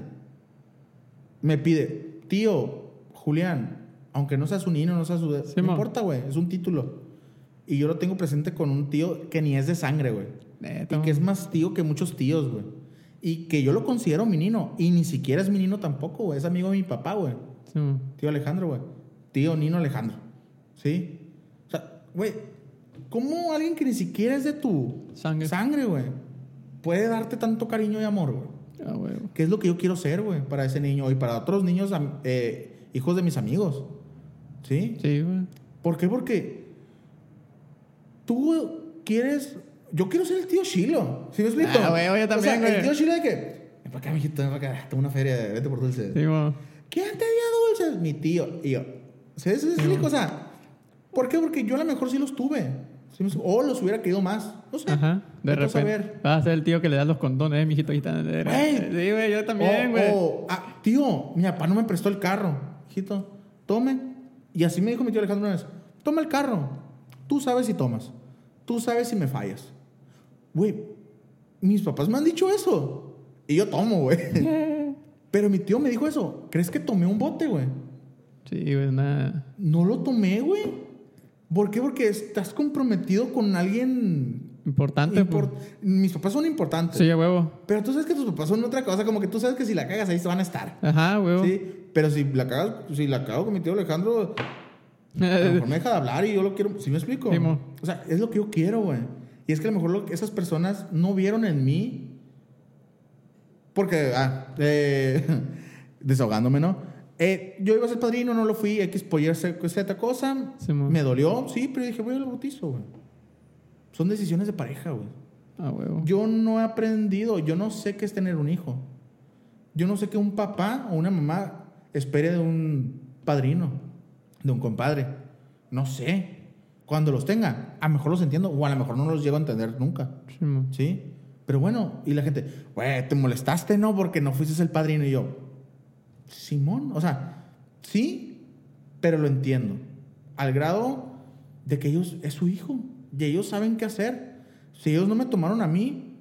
me pide, tío, Julián, aunque no sea su niño, no sea su. Sí, no importa, güey, es un título. Y yo lo tengo presente con un tío que ni es de sangre, güey. Y que es más tío que muchos tíos, güey. Y que yo lo considero mi nino. Y ni siquiera es mi nino tampoco, güey. Es amigo de mi papá, güey. Sí. Tío Alejandro, güey. Tío Nino Alejandro. ¿Sí? O sea, güey, ¿cómo alguien que ni siquiera es de tu Sangre. sangre, güey, puede darte tanto cariño y amor, güey? Ah, güey. ¿Qué es lo que yo quiero ser, güey, para ese niño y para otros niños, eh, hijos de mis amigos? ¿Sí? Sí, güey. ¿Por qué? Porque tú quieres. Yo quiero ser el tío Chilo. ¿Sí me explico? Ah, güey, yo O también, sea, el güey. tío Chilo de que. Ven para acá, mijito, ven para acá. Tengo una feria, vete por dulces. Sí, mo. ¿Quién te dio dulces? Mi tío. Y yo. ¿Sí? O sea, ¿por qué? Porque yo a lo mejor sí los tuve. O los hubiera querido más. No sé. Ajá. De repente. saber. Vas a ser el tío que le da los condones, eh, mijito. ahí está. Güey. Sí, güey, yo también, O- güey. o, ah, tío, mi papá no me prestó el carro. Hijito, tome. Y así me dijo mi tío Alejandro una vez. Toma el carro. Tú sabes si tomas. Tú sabes si me fallas. Güey, mis papás me han dicho eso. Y yo tomo, güey. Pero mi tío me dijo eso. ¿Crees que tomé un bote, güey? Sí, güey, nada. No lo tomé, güey. ¿Por qué? Porque estás comprometido con alguien... Importante, impor- pues. Mis papás son importantes. Sí, a huevo. Pero tú sabes que tus papás son otra cosa. Como que tú sabes que si la cagas ahí se van a estar. Ajá, huevo. Sí, pero si la cagas, si la cago con mi tío Alejandro, a lo mejor me deja de hablar y yo lo quiero. ¿Sí me explico? Sí, o sea, es lo que yo quiero, güey. Y es que a lo mejor lo que esas personas no vieron en mí. Porque, ah, eh, desahogándome, ¿no? Eh, yo iba a ser padrino, no lo fui, X Y, Z Z cosa. Sí, me dolió, sí, pero dije, voy al bautizo, güey. Son decisiones de pareja, güey. Ah, huevo. Yo no he aprendido, yo no sé qué es tener un hijo. Yo no sé que un papá o una mamá espere de un padrino, de un compadre. No sé. Cuando los tenga, a lo mejor los entiendo o a lo mejor no los llego a entender nunca. Sí. Pero bueno, y la gente, güey, te molestaste, ¿no? Porque no fuiste el padrino. Y yo, Simón, o sea, sí, pero lo entiendo. Al grado de que ellos, es su hijo, y ellos saben qué hacer. Si ellos no me tomaron a mí,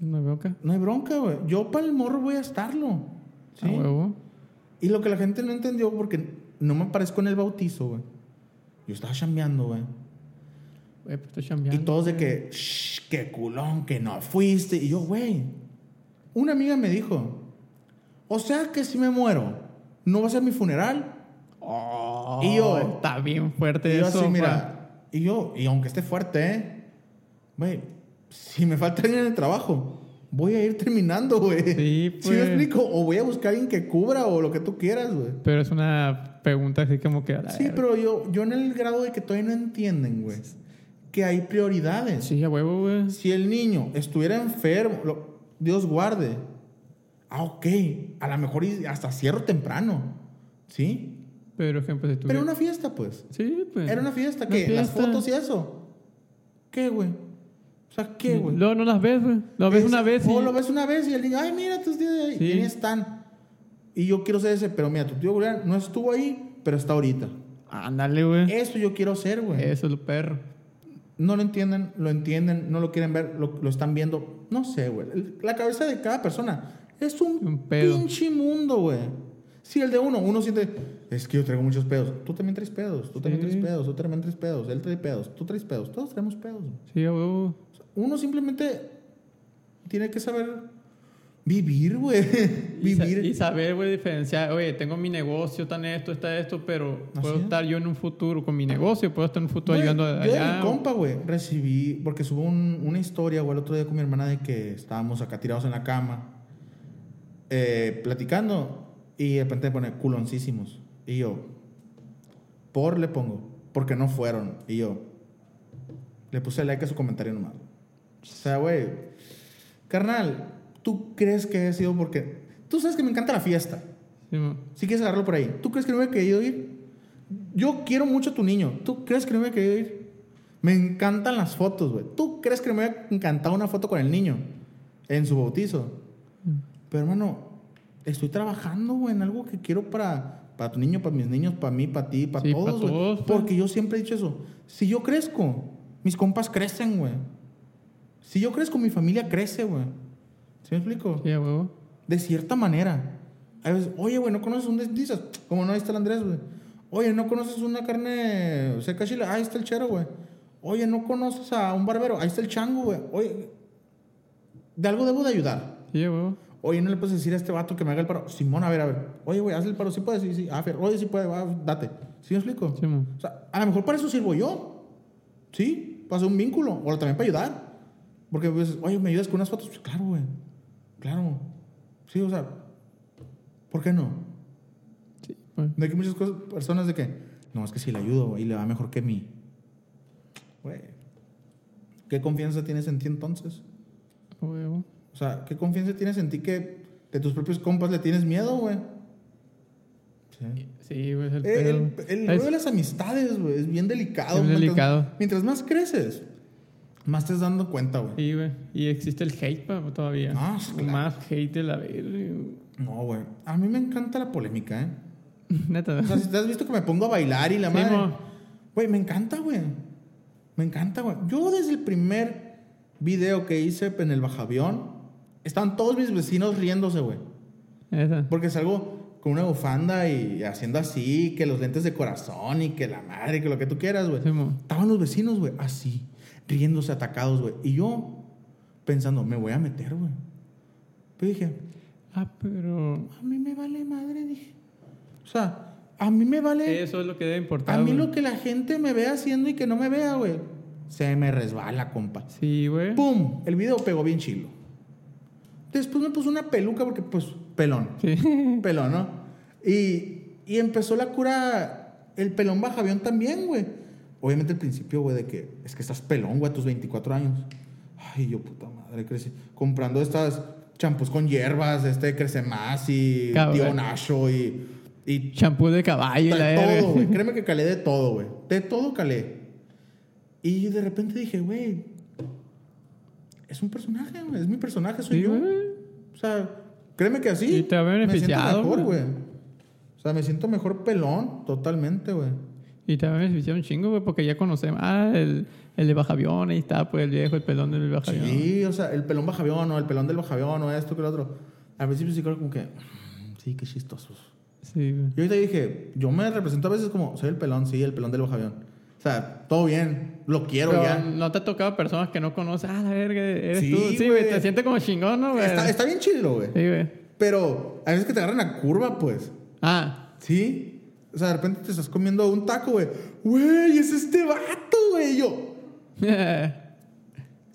No veo acá. no hay bronca, güey. Yo para el morro voy a estarlo. ¿sí? A huevo. Y lo que la gente no entendió, porque no me aparezco en el bautizo, güey. Yo estaba chambeando, güey. Güey, pues estoy chambeando. Y todos de que, shh, qué culón, que no fuiste. Y yo, güey, una amiga me dijo, o sea que si me muero, ¿no va a ser mi funeral? Oh, Y yo- Está bien fuerte Y yo eso. así, mira, y yo, y aunque esté fuerte, ¿eh? Güey, si me falta alguien en el trabajo, voy a ir terminando, güey. Sí, ¿Sí me pues. explico? O voy a buscar a alguien que cubra o lo que tú quieras, güey. Pero es una pregunta así como que. a la Sí, pero yo, yo en el grado de que todavía no entienden, güey, que hay prioridades. Sí, a huevo, güey. Si el niño estuviera enfermo, lo- Dios guarde. Ah, ok. A lo mejor hasta cierro temprano. ¿Sí? Pero ejemplo, si tú. Pero una fiesta, pues. Sí, pues. Era una fiesta. ¿Qué? Las fotos y eso. ¿Qué, güey? Sea, ¿qué, güey? Luego no las ves, güey. Lo ves Es- una vez y. O lo ves una vez y el niño, ay, mira tus tíos ahí. Sí. Y ahí están. Y yo quiero ser ese, pero mira, tu tío Julián no estuvo ahí, pero está ahorita. Ándale, güey. Eso yo quiero ser, güey. Eso es lo perro. No lo entienden, lo entienden, no lo quieren ver, lo, lo están viendo. No sé, güey. La cabeza de cada persona es un, Un pedo. pinche mundo, güey. Si el de uno, uno siente, es que yo traigo muchos pedos. Tú también traes pedos, tú también Sí. traes pedos, tú también traes pedos, él trae pedos, tú traes pedos, todos traemos pedos. güey. Sí, huevo. Uno simplemente tiene que saber vivir, güey. Vivir. y saber, güey, diferenciar, oye, tengo mi negocio, está esto, está esto, pero Así puedo es. estar yo en un futuro con mi negocio, puedo estar en un futuro ayudando a- yo allá. mi compa, güey, recibí, porque subo un- una historia, güey, el otro día con mi hermana de que estábamos acá tirados en la cama, eh, platicando, y de repente pone culoncísimos. Y yo, por le pongo, porque no fueron. Y yo, le puse like a su comentario nomás. O sea, güey, carnal, ¿tú crees que he sido porque... Tú sabes que me encanta la fiesta. Sí. Si quieres agarrarlo por ahí. ¿Tú crees que no hubiera querido ir? Yo quiero mucho a tu niño. ¿Tú crees que no hubiera querido ir? Me encantan las fotos, güey. ¿Tú crees que no me hubiera encantado una foto con el niño en su bautizo? Pero, hermano, estoy trabajando, güey, en algo que quiero para, para tu niño, para mis niños, para mí, para ti, para Sí, pa' todos, güey. todos, pues. Porque yo siempre he dicho eso. Si yo crezco, mis compas crecen, güey. Si yo crezco, mi familia crece, güey. ¿Sí me explico? Sí, huevo. De cierta manera. A veces, oye, güey, ¿no conoces un dices? Como no, ahí está el Andrés, güey. Oye, ¿no conoces una carne seca chile? Ahí está el chero, güey. Oye, ¿no conoces a un barbero? Ahí está el chango, güey. Oye, de algo debo de ayudar. Sí, huevo. Oye, ¿no le puedes decir a este vato que me haga el paro? Simón, a ver, a ver. Oye, güey, hazle el paro. ¿Sí puedes? Sí, sí. Ah, Fer. Oye, sí puede. Va, date. ¿Sí me explico? Sí. O sea, a lo mejor para eso sirvo yo. ¿Sí? Para hacer un vínculo. O también para ayudar. Porque, pues, oye, ¿me ayudas con unas fotos? Pues, claro, güey. Claro. Sí, o sea, ¿por qué no? Sí, pues. De que muchas cosas, personas de que, no, es que si le ayudo y le va mejor que mí. Güey. ¿Qué confianza tienes en ti entonces? Huevo. O sea, ¿qué confianza tienes en ti que de tus propios compas le tienes miedo, güey? Sí. Sí, güey, es el El, el, el Es- de las amistades, güey, es bien delicado. Es Mientras- delicado. Mientras más creces, más te estás dando cuenta, güey. Sí, güey. Y existe el hate pa, todavía. Ah, sí, claro. Más hate de la verga. No, güey. A mí me encanta la polémica, ¿eh? Neta. O sea, si te has visto que me pongo a bailar y la Sí, madre. Güey, me encanta, güey. Me encanta, güey. Yo desde el primer video que hice en el bajavión, estaban todos mis vecinos riéndose, güey. Esa. Porque salgo con una bufanda y haciendo así, que los lentes de corazón y que la madre, que lo que tú quieras, güey. Sí. Estaban los vecinos, güey, así, riéndose, atacados, güey. Y yo pensando, me voy a meter, güey. Pero dije, Ah, pero. a mí me vale madre, dije. O sea, a mí me vale. Eso es lo que debe importar. a mí güey. lo que la gente me vea haciendo y que no me vea, güey. Se me resbala, compa. Sí, güey. ¡Pum! El video pegó bien chilo. Después me puso una peluca porque, pues, pelón. Sí. Pelón, ¿no? Y, y empezó la cura, el pelón baja avión también, güey. Obviamente al principio, güey, de que es que estás pelón, güey, a tus 24 años. Ay, yo puta madre, crecí. Comprando estas champús con hierbas, este crece más y Cabrón. tío Nacho y, y Champú de caballo y la todo, güey. Créeme que calé de todo, güey. De todo calé. Y de repente dije, güey, es un personaje, güey. Es mi personaje, soy Sí, yo. O sea, créeme que así. Y te ha Me beneficiado, siento mejor, güey. O sea, me siento mejor pelón, totalmente, güey. Y también me beneficiaron un chingo, güey, porque ya conocemos. Ah, el, el de bajavión, ahí está, pues el viejo, el pelón del bajavión. Sí, o sea, el pelón bajavión o el pelón del bajavión o esto que lo otro. Al principio sí creo como que, "Mm, sí, qué chistosos. Sí, güey. Y ahorita dije, yo me represento a veces como, soy el pelón, sí, el pelón del bajavión. O sea, todo bien, lo quiero Pero ya. no te ha tocado personas que no conoces. Ah, la verga, eres Sí, tú. Sí, güey. te sientes como chingón, ¿no, güey? Está, está bien chido, güey. Sí, güey. Pero a veces que te agarran a curva, pues. Ah, Sí. O sea, de repente te estás comiendo un taco, güey. Güey, es este vato, güey. Yo,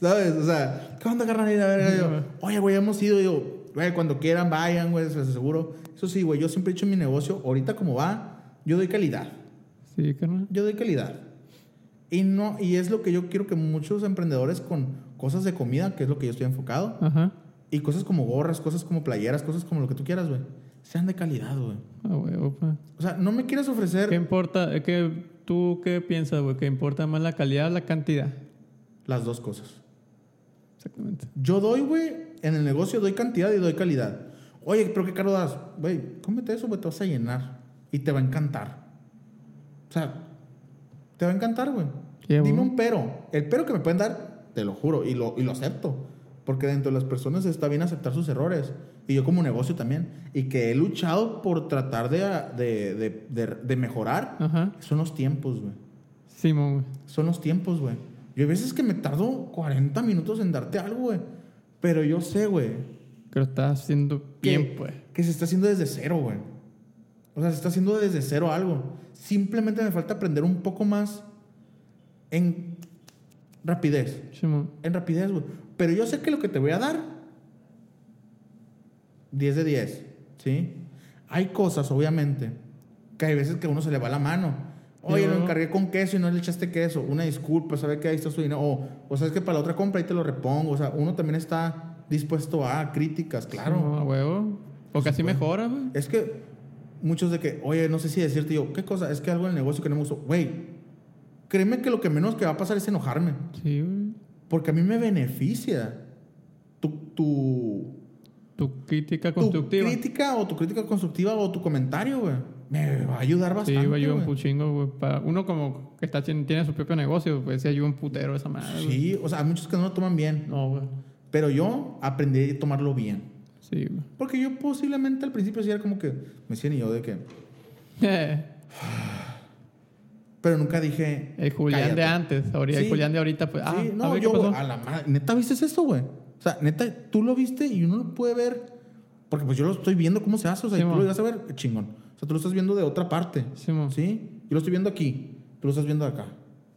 ¿sabes? O sea, ¿qué onda, carnal? Y la verga, Sí, yo, güey. oye, güey, hemos ido. Yo, güey, cuando quieran, vayan, güey, les aseguro. Eso sí, güey, yo siempre he hecho mi negocio, ahorita como va, yo doy calidad. sí, carnal. Yo doy calidad. Y, no, y es lo que yo quiero que muchos emprendedores con cosas de comida, que es lo que yo estoy enfocado, Ajá. y cosas como gorras, cosas como playeras, cosas como lo que tú quieras, güey, sean de calidad, güey. Ah, güey, opa. O sea, no me quieras ofrecer ¿Qué importa? ¿Qué, ¿Tú qué piensas, güey? ¿Que importa más la calidad o la cantidad? las dos cosas. Exactamente. Yo doy, güey, en el negocio doy cantidad y doy calidad. Oye, pero qué caro das. Güey, cómete eso, güey, te vas a llenar. Y te va a encantar. O sea, te va a encantar, güey. Dime un pero. El pero que me pueden dar, te lo juro, y lo, y lo acepto. Porque dentro de las personas está bien aceptar sus errores. Y yo como negocio también. Y que he luchado por tratar de, de, de, de- mejorar. Ajá. Son los tiempos, güey. Simón, güey. Son los tiempos, güey. Yo hay veces que me tardo 40 minutos en darte algo, güey. Pero yo sé, güey, que lo estás haciendo bien, pues. que se está haciendo desde cero, güey. O sea, se está haciendo desde cero algo. Simplemente me falta aprender un poco más en rapidez. Simón. En rapidez, güey. Pero yo sé que lo que te voy a dar, 10 de 10, ¿sí? Hay cosas, obviamente, que hay veces que a uno se le va la mano. Oye, lo encargué con queso y no le echaste queso. Una disculpa, sabe que ahí está su dinero. O, o sabes que para la otra compra ahí te lo repongo. O sea, uno también está dispuesto a críticas, claro. Simón, a huevo. Porque así supuesto. mejora, güey. Es que muchos de que, oye, no sé si decirte yo, ¿qué cosa? Es que algo del negocio que no me gustó. Güey, créeme que lo que menos que va a pasar es enojarme. Sí, güey. Porque a mí me beneficia tu, tu, Tu crítica tu constructiva. crítica o tu crítica constructiva o tu comentario, güey. Me va a ayudar Sí, bastante. güey, ayuda un güey. puchingo, güey. Para uno como que está, tiene su propio negocio, pues sí ayuda un putero esa madre. Sí, o sea, hay muchos que no lo toman bien. No, güey. Pero yo aprendí a tomarlo bien. Sí, güey. Porque yo posiblemente al principio sí era como que me decía ni yo de que. Pero nunca dije. el Julián "Cállate". de antes, ahorita, Sí. el Julián de ahorita, pues, ah, a no, ver yo, pasó. a la madre. Neta, ¿viste eso, güey? O sea, neta, tú lo viste y uno lo puede ver. Porque pues yo lo estoy viendo cómo se hace. O sea, Sí, y tú lo llegas a ver, chingón. O sea, tú lo estás viendo de otra parte. Sí. ¿Sí? Yo lo estoy viendo aquí. Tú lo estás viendo acá.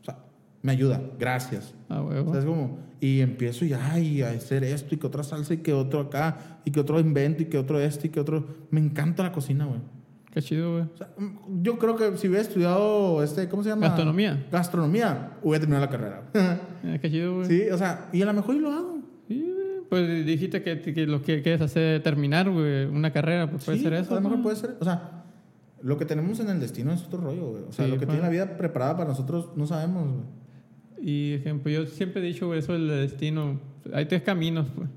O sea, me ayuda. Gracias. Ah, O huevo. sea, es como, y empiezo ya y a hacer esto y que otra salsa y que otro acá y que otro invento y que otro este y que otro. Me encanta la cocina, güey. Qué chido, güey. O sea, mm, yo creo que si hubiera estudiado, este, ¿cómo se llama? Gastronomía. Gastronomía, hubiera terminado la carrera. Eh, qué chido, güey. sí, o sea, y a lo mejor y lo hago. Sí, güey. Pues dijiste que, que lo que quieres hacer terminar, güey, una carrera, pues puede Sí, ser eso. A lo mejor ¿no? puede ser. O sea, lo que tenemos en el destino es otro rollo, güey. O sea, Sí, lo que claro. tiene la vida preparada para nosotros no sabemos, güey. Y ejemplo, yo siempre he dicho güey, eso del destino. Hay tres caminos, pues.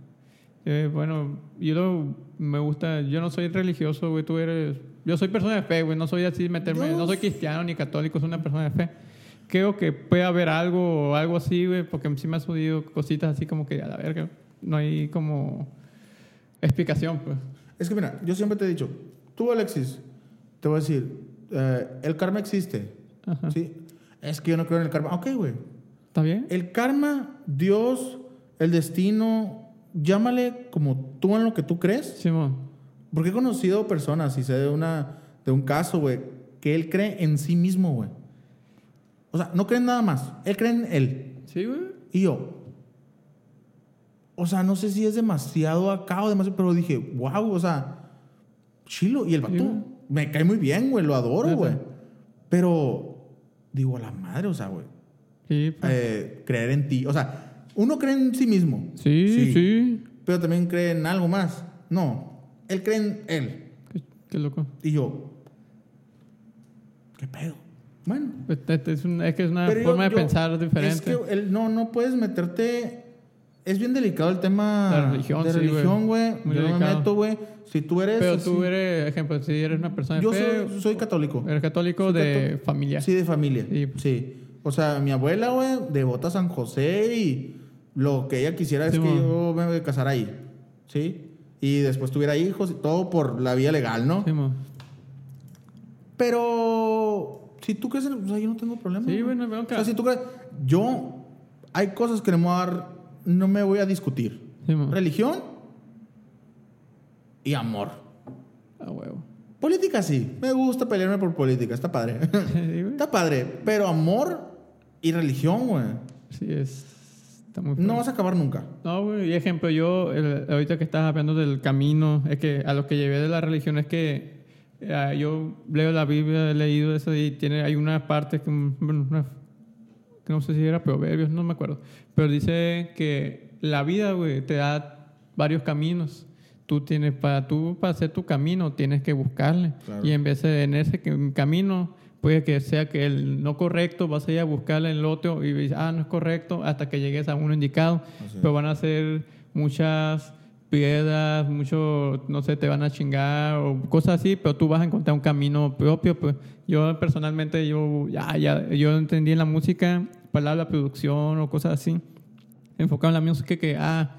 Eh, bueno, yo lo- me gusta, yo no soy religioso, güey, tú eres, yo soy persona de fe, güey, no soy así meterme, Yo- no soy cristiano ni católico, soy una persona de fe. Creo que puede haber algo algo así, güey, porque sí me ha subido cositas así como que a la verga, no hay como explicación, pues. Es que mira, yo siempre te he dicho, tú Alexis, te voy a decir, eh, el karma existe. Ajá. ¿Sí? Es que yo no creo en el karma. Ok, güey. ¿Está bien? El karma, Dios, el destino, llámale como tú en lo que tú crees. Simón. Porque he conocido personas y sé de, una, de un caso, güey, que él cree en sí mismo, güey. O sea, no cree en nada más. Él cree en él. Sí, güey. Y yo, o sea, no sé si es demasiado acá o demasiado, pero dije, wow, o sea, chilo. Y el vato Sí, me cae muy bien, güey, lo adoro, güey. Pero, digo, a la madre, o sea, güey, Sí, pues. eh, creer en ti. O sea, uno cree en sí mismo. sí, sí, Pero también cree en algo más. No, él cree en él. Qué, qué loco. Y yo, ¿qué pedo? Bueno. Pues, es, un- es que es una yo- forma de pensar diferente. Es que el- no, no puedes meterte. Es bien delicado el tema La religión, de sí, religión, güey. Yo no me delicado. meto, güey. Si tú eres. Pero así- tú eres, ejemplo, si eres una persona Yo fe, soy, soy católico. eres católico Soy de cató- familia. Sí, de familia. Sí. Sí. O sea, mi abuela, güey, devota a San José y lo que ella quisiera es que yo me voy a casar ahí. ¿Sí? Y después tuviera hijos y todo por la vía legal, ¿no? Sí, mo. Pero si tú crees en... O sea, yo no tengo problema. Sí, güey. güey, no hay bronca. O sea, si tú crees... Yo... Hay cosas que no me voy a dar... No me voy a discutir. Sí. Religión y amor. Ah, huevo. Política sí. Me gusta pelearme por política. Está padre. Sí. Está padre. Pero amor y religión, güey. Sí, es. Está muy No vas a acabar nunca. No, güey. Y ejemplo, yo, el- ahorita que estás hablando del camino, es que a lo que llevé de la religión es que eh, yo leo la Biblia, he leído eso y tiene, hay una parte que, mm, bueno, una- que no sé si era Proverbios, no me acuerdo, pero dice que la vida, güey, te da varios caminos. Tú tienes, para tú, para hacer tu camino, tienes que buscarle. Claro. Y en vez de en ese camino, puede que sea que el no correcto, vas a ir a buscarle el otro y dices, ah, no es correcto, hasta que llegues a uno indicado. Pero van a ser muchas piedras, mucho, no sé, te van a chingar o cosas así, pero tú vas a encontrar un camino propio. Pues yo personalmente, yo ya, ya, yo entendí en la música, palabra producción o cosas así, enfocado en la música que, ah,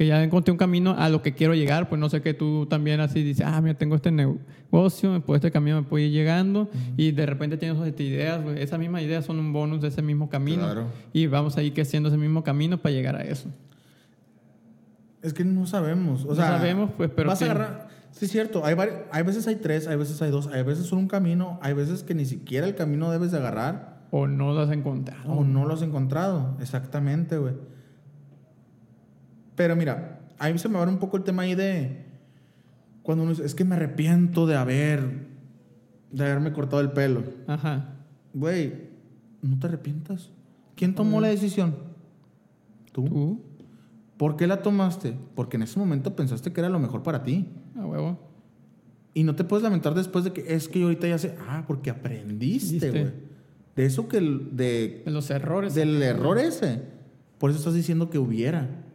que ya encontré un camino a lo que quiero llegar, pues no sé que tú también así dices, ah, mira, tengo este negocio, por este camino me puedo ir llegando y de repente tienes estas ideas, pues, esas mismas ideas son un bonus de ese mismo camino Claro. y vamos a ir creciendo ese mismo camino para llegar a eso. Es que no sabemos. O No sea, sabemos, pues, pero Vas a agarrar. Sí, es cierto. Hay, vari- hay veces hay tres, hay veces hay dos, hay veces solo un camino, hay veces que ni siquiera el camino debes de agarrar O no lo has encontrado. o no lo has encontrado. Exactamente, güey. Pero mira, ahí se me abre un poco el tema ahí de. Cuando uno dice, es que me arrepiento de haber. de haberme cortado el pelo. Ajá. Güey, no te arrepientas. ¿Quién tomó la decisión? ¿Tú? ¿Tú? ¿Por qué la tomaste? Porque en ese momento pensaste que era lo mejor para ti. A huevo. Y no te puedes lamentar después de que es que yo ahorita ya sé. Ah, porque aprendiste, güey. De eso que. De, De los errores. del error ese. Por eso estás diciendo que hubiera.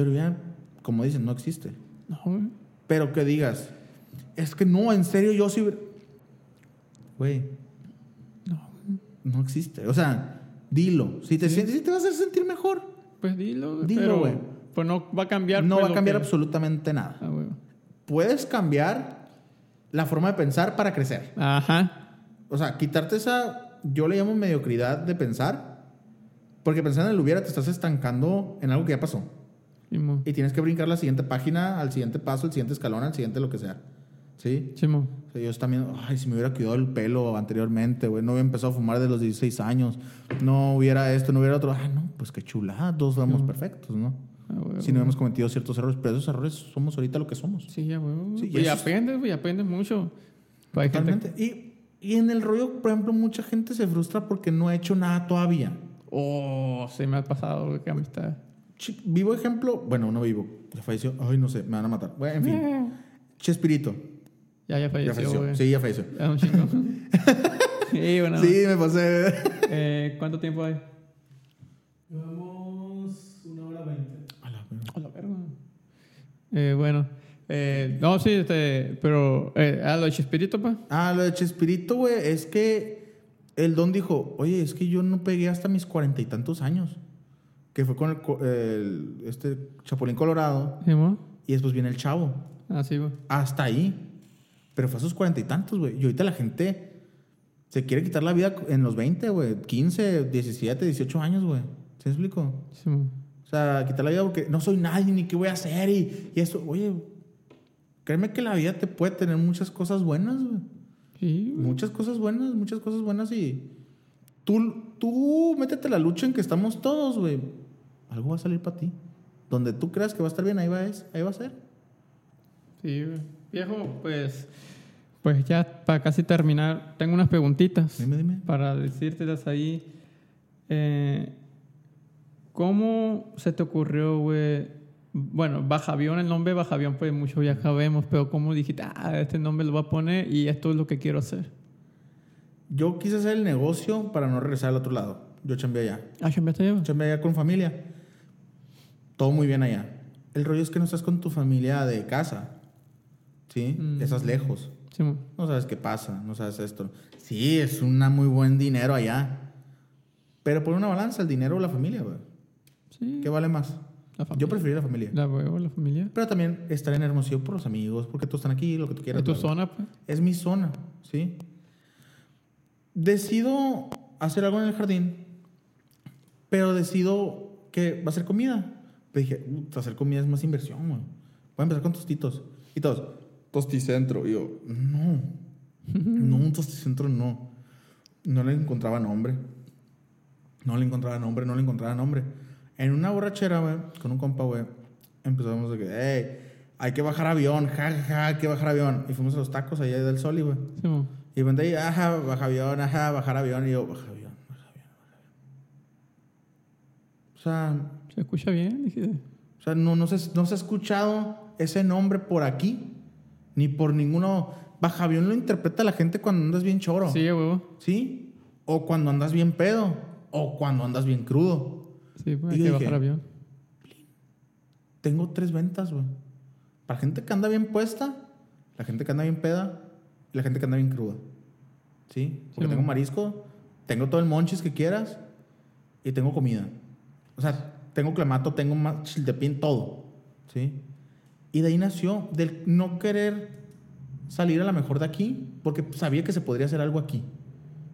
Pero ya, como dicen, no existe. No, güey. Pero que digas, es que no, en serio, yo sí. hubiera-". Güey, No. no existe. O sea, dilo. Si te, sientes, si te vas a hacer sentir mejor, Pues dilo. Dilo, güey. Pues no va a cambiar. no pues, va a cambiar que- absolutamente nada. Ah. Puedes cambiar la forma de pensar para crecer. Ajá. O sea, quitarte esa, yo le llamo mediocridad de pensar, porque pensar en el hubiera te estás estancando en algo que ya pasó. Y tienes que brincar la siguiente página, al siguiente paso, al siguiente escalón, al siguiente lo que sea. ¿Sí? Simón. O sea, yo también, ay, si me hubiera cuidado el pelo anteriormente, güey, no hubiera empezado a fumar de los 16 años, no hubiera esto, no hubiera otro. Ah, no, pues qué chulada, todos vamos perfectos, ¿no? Ah, güey. Si no hemos cometido ciertos errores, pero esos errores somos ahorita lo que somos. Sí, ya, güey. Sí, y y aprendes, güey. Aprendes mucho. Totalmente. Y, y en el rollo, por ejemplo, mucha gente se frustra porque no ha hecho nada todavía. Oh, se me ha pasado, güey, qué amistad. Vivo ejemplo, bueno, no vivo, ya falleció, ay, no sé, me van a matar. Bueno, en fin, Chespirito, Ya, ya ya falleció, falleció. güey. Sí, ya falleció. Es un chingo. sí, bueno. Sí, me pasé. Eh, ¿Cuánto tiempo hay? Llevamos una hora veinte. A la verga. A la verga. Eh, bueno. Eh, no, sí, este, pero eh, a lo de Chespirito, pa. Ah, lo de Chespirito, güey, es que el don dijo, oye, es que yo no pegué hasta mis cuarenta y tantos años. Que fue con el, el- este Chapulín Colorado ¿Sí, y después viene el Chavo. Ah, sí, güey. Hasta ahí. Pero fue a sus cuarenta y tantos, güey. Y ahorita la gente se quiere quitar la vida en los 20, güey. 15, 17, 18 años, güey. ¿Se me explico? Sí, mo. O sea, quitar la vida porque no soy nadie ni qué voy a hacer y, y esto. Oye, créeme que la vida te puede tener muchas cosas buenas, güey. Sí, güey. Muchas cosas buenas, muchas cosas buenas y tú, tú métete la lucha en que estamos todos, güey. Algo va a salir para ti. Donde tú creas que va a estar bien, ahí va, es, ahí va a ser. Sí. Viejo, pues, pues ya para casi terminar, tengo unas preguntitas Dime, dime. para decírtelas ahí. Eh, ¿Cómo se te ocurrió, güey? Bueno, Bajavión, el nombre Bajavión, pues muchos ya sabemos, pero ¿cómo dijiste, ah, este nombre lo voy a poner y esto es lo que quiero hacer? Yo quise hacer el negocio para no regresar al otro lado. Yo chambeé allá. Ah, está llevando. Chambeé allá con familia. Todo muy bien allá. El rollo es que no estás con tu familia de casa. ¿Sí? Mm. Estás lejos. Sí. No sabes qué pasa, no sabes esto. Sí, es un muy buen dinero allá. Pero por una balanza, el dinero o la familia, güey. sí. ¿Qué vale más? La familia. Yo prefiero la familia. La huevo, la familia. Pero también estar en Hermosillo por los amigos, porque todos están aquí, lo que tú quieras. Es tu zona, pues. Es mi zona, ¿sí? Decido hacer algo en el jardín, pero decido que va a ser comida. Pero dije, "Ut, hacer comida es más inversión, güey. Voy a empezar con tostitos. Y todos, tosticentro. Y yo, no, no, un tosticentro no. No le encontraba nombre. No le encontraba nombre, no le encontraba nombre. En una borrachera, güey, con un compa, güey, empezamos de que, hey, hay que bajar avión, ja, ja, ja, hay que bajar avión. Y fuimos a los tacos allá del Soli, güey. Sí, mo. Y vende ahí, ajá, baja avión, ajá, bajar avión. Y yo, baja avión, baja avión, baja avión. O sea, Se escucha bien, o sea no, no, se, no se ha escuchado ese nombre por aquí, ni por ninguno. Baja avión lo interpreta la gente cuando andas bien choro. Sí, huevo. ¿Sí? O cuando andas bien pedo. O cuando andas bien crudo. Sí, pues hay que bajar avión. Tengo tres ventas, güey. Para gente que anda bien puesta, la gente que anda bien peda y la gente que anda bien cruda. ¿Sí? Porque Sí, tengo marisco, tengo todo el monchis que quieras y tengo comida. O sea, tengo clamato, tengo ma- chiltepín, todo. ¿Sí? Y de ahí nació del no querer salir a la mejor de aquí, porque sabía que se podría hacer algo aquí.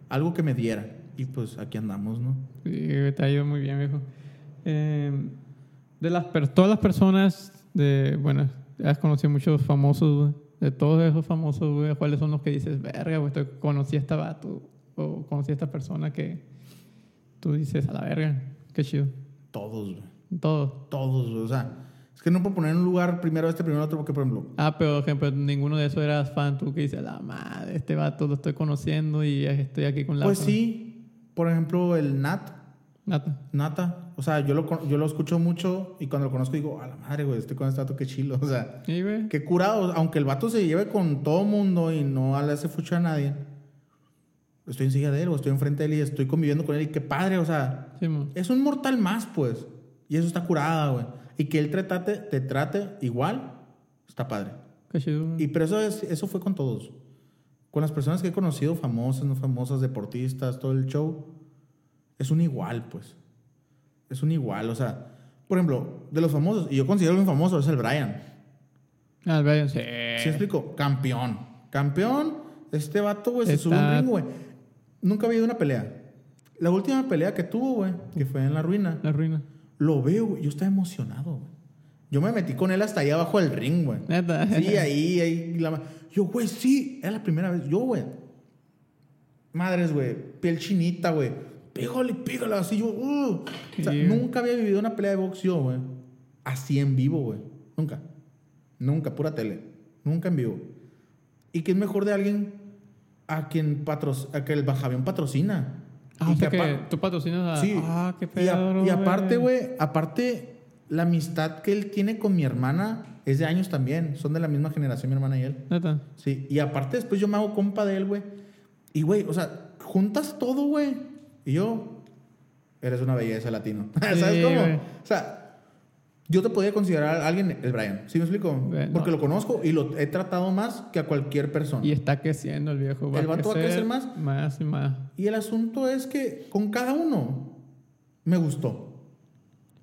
Algo que me diera. Y pues aquí andamos, ¿no? Sí, te ha ido muy bien, viejo. Eh, De las todas las personas, de, bueno, has conocido muchos famosos. De todos esos famosos, ¿cuáles son los que dices, verga, conocí a esta vato o conocí a esta persona que tú dices, a la verga, qué chido. Todos, güey. Todos. Todos, güey. O sea, es que no puedo poner en un lugar primero este, primero otro, porque, por ejemplo, Ah, pero, por ejemplo, ninguno de esos eras fan, tú que dices, la madre, este vato lo estoy conociendo y estoy aquí con la... pues sí, por ejemplo, el Nat, Nata. Nata. O sea, yo lo, yo lo escucho mucho y cuando lo conozco digo, a la madre, güey, estoy con este vato, qué chilo. O sea, Sí, qué curado. Aunque el vato se lleve con todo mundo y no le hace fucho a nadie, estoy en silla de él o estoy enfrente de él y estoy conviviendo con él y qué padre, o sea, Sí, es un mortal más, pues. Y eso está curada, güey. Y que él te trate, te trate igual, está padre. Qué chido. Y pero eso, es, eso fue con todos. Con las personas que he conocido, famosas, no famosas, deportistas, todo el show, es un igual, pues. Es un igual, o sea, por ejemplo, de los famosos, y yo considero que un famoso es el Brian. Ah, el Brian, sí. ¿Sí explico? Campeón. Campeón, este vato, güey, se sube un ring, güey. Nunca había ido a una pelea. La última pelea que tuvo, güey, que fue en la ruina, La ruina. lo veo, güey, yo estaba emocionado, güey. Yo me metí con él hasta ahí abajo del ring, güey. Neta. Sí, ahí, ahí. la yo, güey, sí, era la primera vez. Yo, güey. Madres, güey. Piel chinita, güey. Pégale, pégale. Así yo, uh. O sea, Sí. nunca había vivido una pelea de box yo, güey. Así en vivo, güey. Nunca. Nunca, pura tele. Nunca en vivo. ¿Y qué es mejor de alguien a quien patro, a que el Bajavión patrocina? Ah, Y o sea que tú patrocinas a... Sí. Ah, qué y, a- pedo, y aparte, güey, aparte, la amistad que él tiene con mi hermana es de años también. Son de la misma generación, mi hermana y él. Neta. Sí. Y aparte, después yo me hago compa de él, güey. Y, güey, o sea, juntas todo, güey. Y yo, eres una belleza latino. ¿Sabes cómo? O sea, yo te podía considerar a alguien, el Brian. ¿Sí me explico? Güey, no. Porque lo conozco y lo he tratado más que a cualquier persona. Y está creciendo el viejo. El vato va a crecer más. Más y más. Y el asunto es que con cada uno me gustó.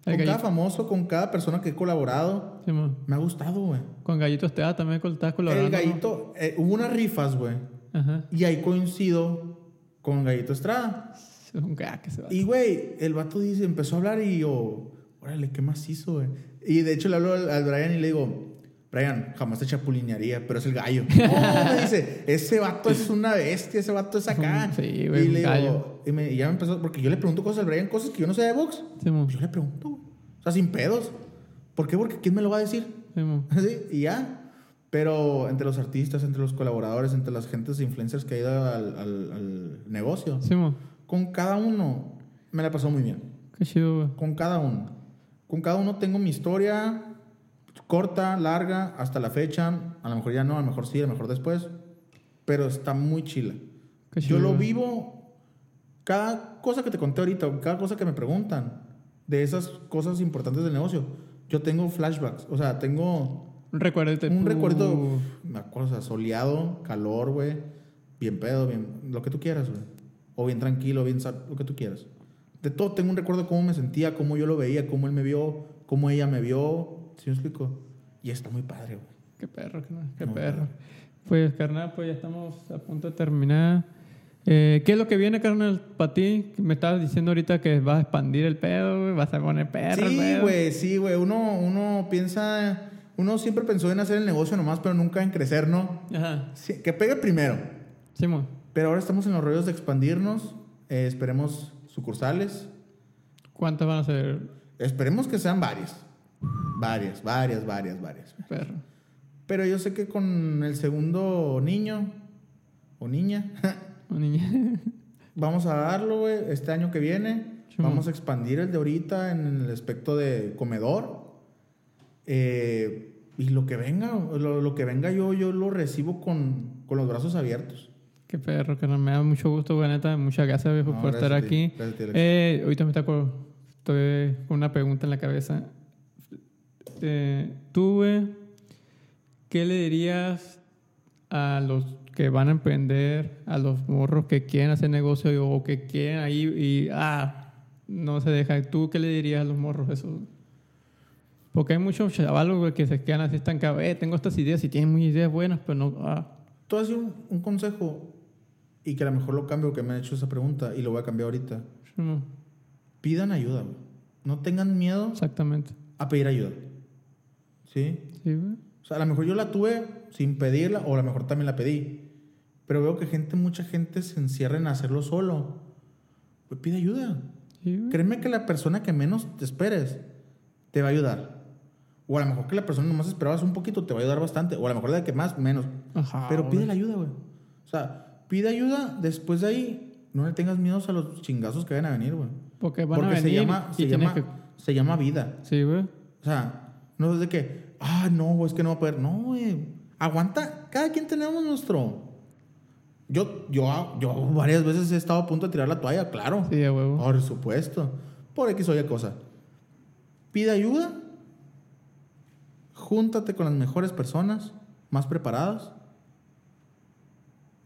Con cada gallito. famoso, con cada persona que he colaborado, Sí, me ha gustado, güey. Con Gallitos te da también estás colaborando. El gallito, eh, hubo unas rifas, güey. Ajá. Y ahí coincido con Gallito Estrada. Es un crack ese vato. Y, güey, el vato dice, empezó a hablar y yo, órale, ¿qué más hizo, güey? Y de hecho le hablo al, al Brian y le digo, Brian, jamás te chapulinearía, pero es el gallo. No, me dice, ese vato es una bestia, ese vato es acá. Sí, güey, y le digo, y, me- y ya me empezó, porque yo le pregunto cosas al Brian, cosas que yo no sé de box. Sí, yo le pregunto, güey. O sea, sin pedos. ¿Por qué? Porque ¿quién me lo va a decir? Sí. Así, y ya. Pero entre los artistas, entre los colaboradores, entre las gentes influencers que ha ido al, al- al negocio, Sí, mo. con cada uno me la pasó muy bien. Qué chido, güey. Con cada uno. Con cada uno tengo mi historia corta, larga, hasta la fecha. A lo mejor ya no, a lo mejor sí, a lo mejor después. Pero está muy chila. Qué Yo lo vivo. Cada cosa que te conté ahorita, cada cosa que me preguntan de esas cosas importantes del negocio, yo tengo flashbacks. O sea, tengo recuerdo. un recuerdo, me acuerdo, o sea, soleado, calor, güey. Bien pedo, bien. Lo que tú quieras, güey. O bien tranquilo, bien lo que tú quieras. De todo tengo un recuerdo de cómo me sentía, cómo yo lo veía, cómo él me vio, cómo ella me vio. ¿Sí me explico? Y está muy padre, güey. Qué perro, qué perro. Pues, carnal, pues ya estamos a punto de terminar. Eh, ¿Qué es lo que viene, carnal, para ti? Me estabas diciendo ahorita que vas a expandir el pedo, güey, vas a poner perro. Sí, güey, sí, güey. Uno, uno piensa, uno siempre pensó en hacer el negocio nomás, pero nunca en crecer, ¿no? Ajá. Sí, que pegue primero. Simón, Pero ahora estamos en los rollos de expandirnos. Eh, esperemos sucursales. ¿cuántas van a ser, Esperemos que sean varias. Varias, varias, varias, varias. perro? Pero yo sé que con el segundo niño o niña, Un niño. vamos a darlo, güey, este año que viene. Vamos mo. a expandir el de ahorita en el aspecto de comedor. Eh, y lo que venga, lo, lo que venga yo, yo lo recibo con, con los brazos abiertos. Qué perro, carnal. Me da mucho gusto, güey, neta. Muchas gracias, viejo, No, por gracias estar aquí. gracias ti. Eh, ahorita me está acuerdo. Estoy con una pregunta en la cabeza. Eh, Tú, güey, ¿qué le dirías a los que van a emprender, a los morros que quieren hacer negocio o que quieren ahí y, ah, no se deja? ¿Tú qué le dirías a los morros eso? Porque hay muchos chavalos, güey, que se quedan así estancados. Eh, tengo estas ideas y tienen muy ideas buenas, pero no... Ah, Tú has un, un consejo y que a lo mejor lo cambio, que me han hecho esa pregunta y lo voy a cambiar ahorita. no, Pidan ayuda, güey. No tengan miedo exactamente. a pedir ayuda. ¿Sí? Sí, güey. O sea, a lo mejor yo la tuve sin pedirla o a lo mejor también la pedí. Pero veo que gente, mucha gente se encierra en hacerlo solo. Pues pide ayuda. Sí, güey. Créeme que la persona que menos te esperes te va a ayudar. O a lo mejor que la persona nomás esperabas un poquito te va a ayudar bastante. O a lo mejor la que más, menos. Ajá. Pero pide la ayuda, güey. O sea, pide ayuda. Después de ahí, no le tengas miedo a los chingazos que vayan a venir, güey. Porque van Porque a se venir llama, y se, llama, que... se llama vida. Sí, güey. O sea, no es de que, ah, no, es que no va a poder. No, güey. Aguanta. Cada quien tenemos nuestro. Yo, yo, yo varias veces he estado a punto de tirar la toalla, claro. Sí, a huevo. Por supuesto. Por X o Y cosa. Pide ayuda. Júntate con las mejores personas, más preparadas.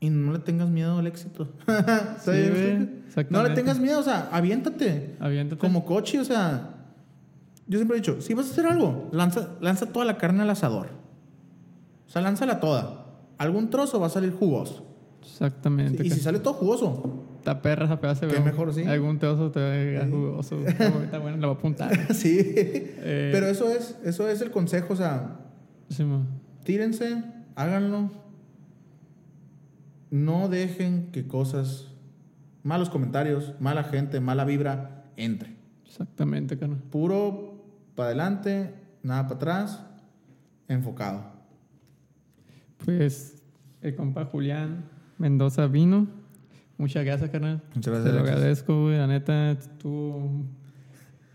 Y no le tengas miedo al éxito. Güey, no le tengas miedo, o sea, aviéntate. Aviéntate. Como coche, o sea. Yo siempre he dicho, si vas a hacer algo, lanza, lanza toda la carne al asador. O sea, lánzala toda. Algún trozo va a salir jugoso. Exactamente. Y si sale todo jugoso, Está perra esa pedazo, Qué mejor, sí. Algún teoso te ve jugoso. güey. Está bueno, lo voy a apuntar. sí. Eh. Pero eso es, eso es el consejo, o sea, Sí, mo. tírense, háganlo. No dejen que cosas, malos comentarios, mala gente, mala vibra, entre. Exactamente, carnal. Puro para adelante, nada para atrás, enfocado. Pues el compa Julián Mendoza vino. Muchas gracias, carnal. Muchas Te gracias. lo Alexis. agradezco, güey. La neta, estuvo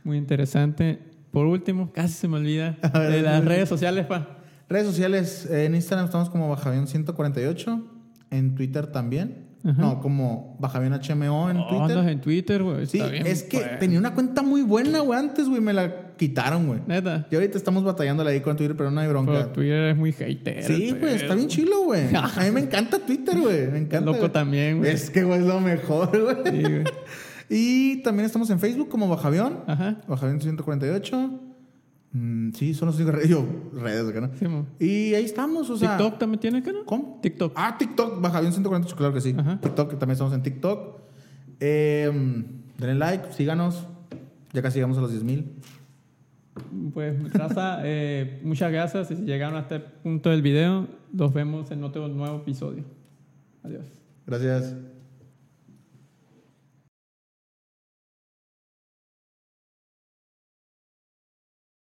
muy interesante. Por último, casi se me olvida, de las redes sociales, pa. Redes sociales, eh, en Instagram estamos como Bajavión148, en Twitter también. Ajá. No, como Bajavión HMO en Oh, Twitter. andas en Twitter, güey. Sí, bien, es que pues. tenía una cuenta muy buena, güey, antes, güey, me la quitaron, güey. Neta. Y ahorita estamos batallando ahí con Twitter, pero no hay Pero bronca. Twitter es muy hater. Sí, güey, está bien chilo, güey. A mí me encanta Twitter, güey. Me encanta. Loco también, güey. Es que, güey, es lo mejor, güey. Sí, güey. Y también estamos en Facebook como Bajavión. Ajá. Bajavión 148. Mm, sí, son únicas redes, yo, redes, ¿no? Sí, mo. Y ahí estamos, o sea. TikTok también tiene, ¿qué no? ¿Cómo? TikTok. Ah, TikTok, Bajavión 148, claro que sí. Ajá. TikTok, también estamos en TikTok. Eh, denle like, síganos. Ya casi llegamos a los 10 mil. Pues, raza, eh, muchas gracias. Y si llegaron a este punto del video, los vemos en otro nuevo episodio. Adiós. Gracias.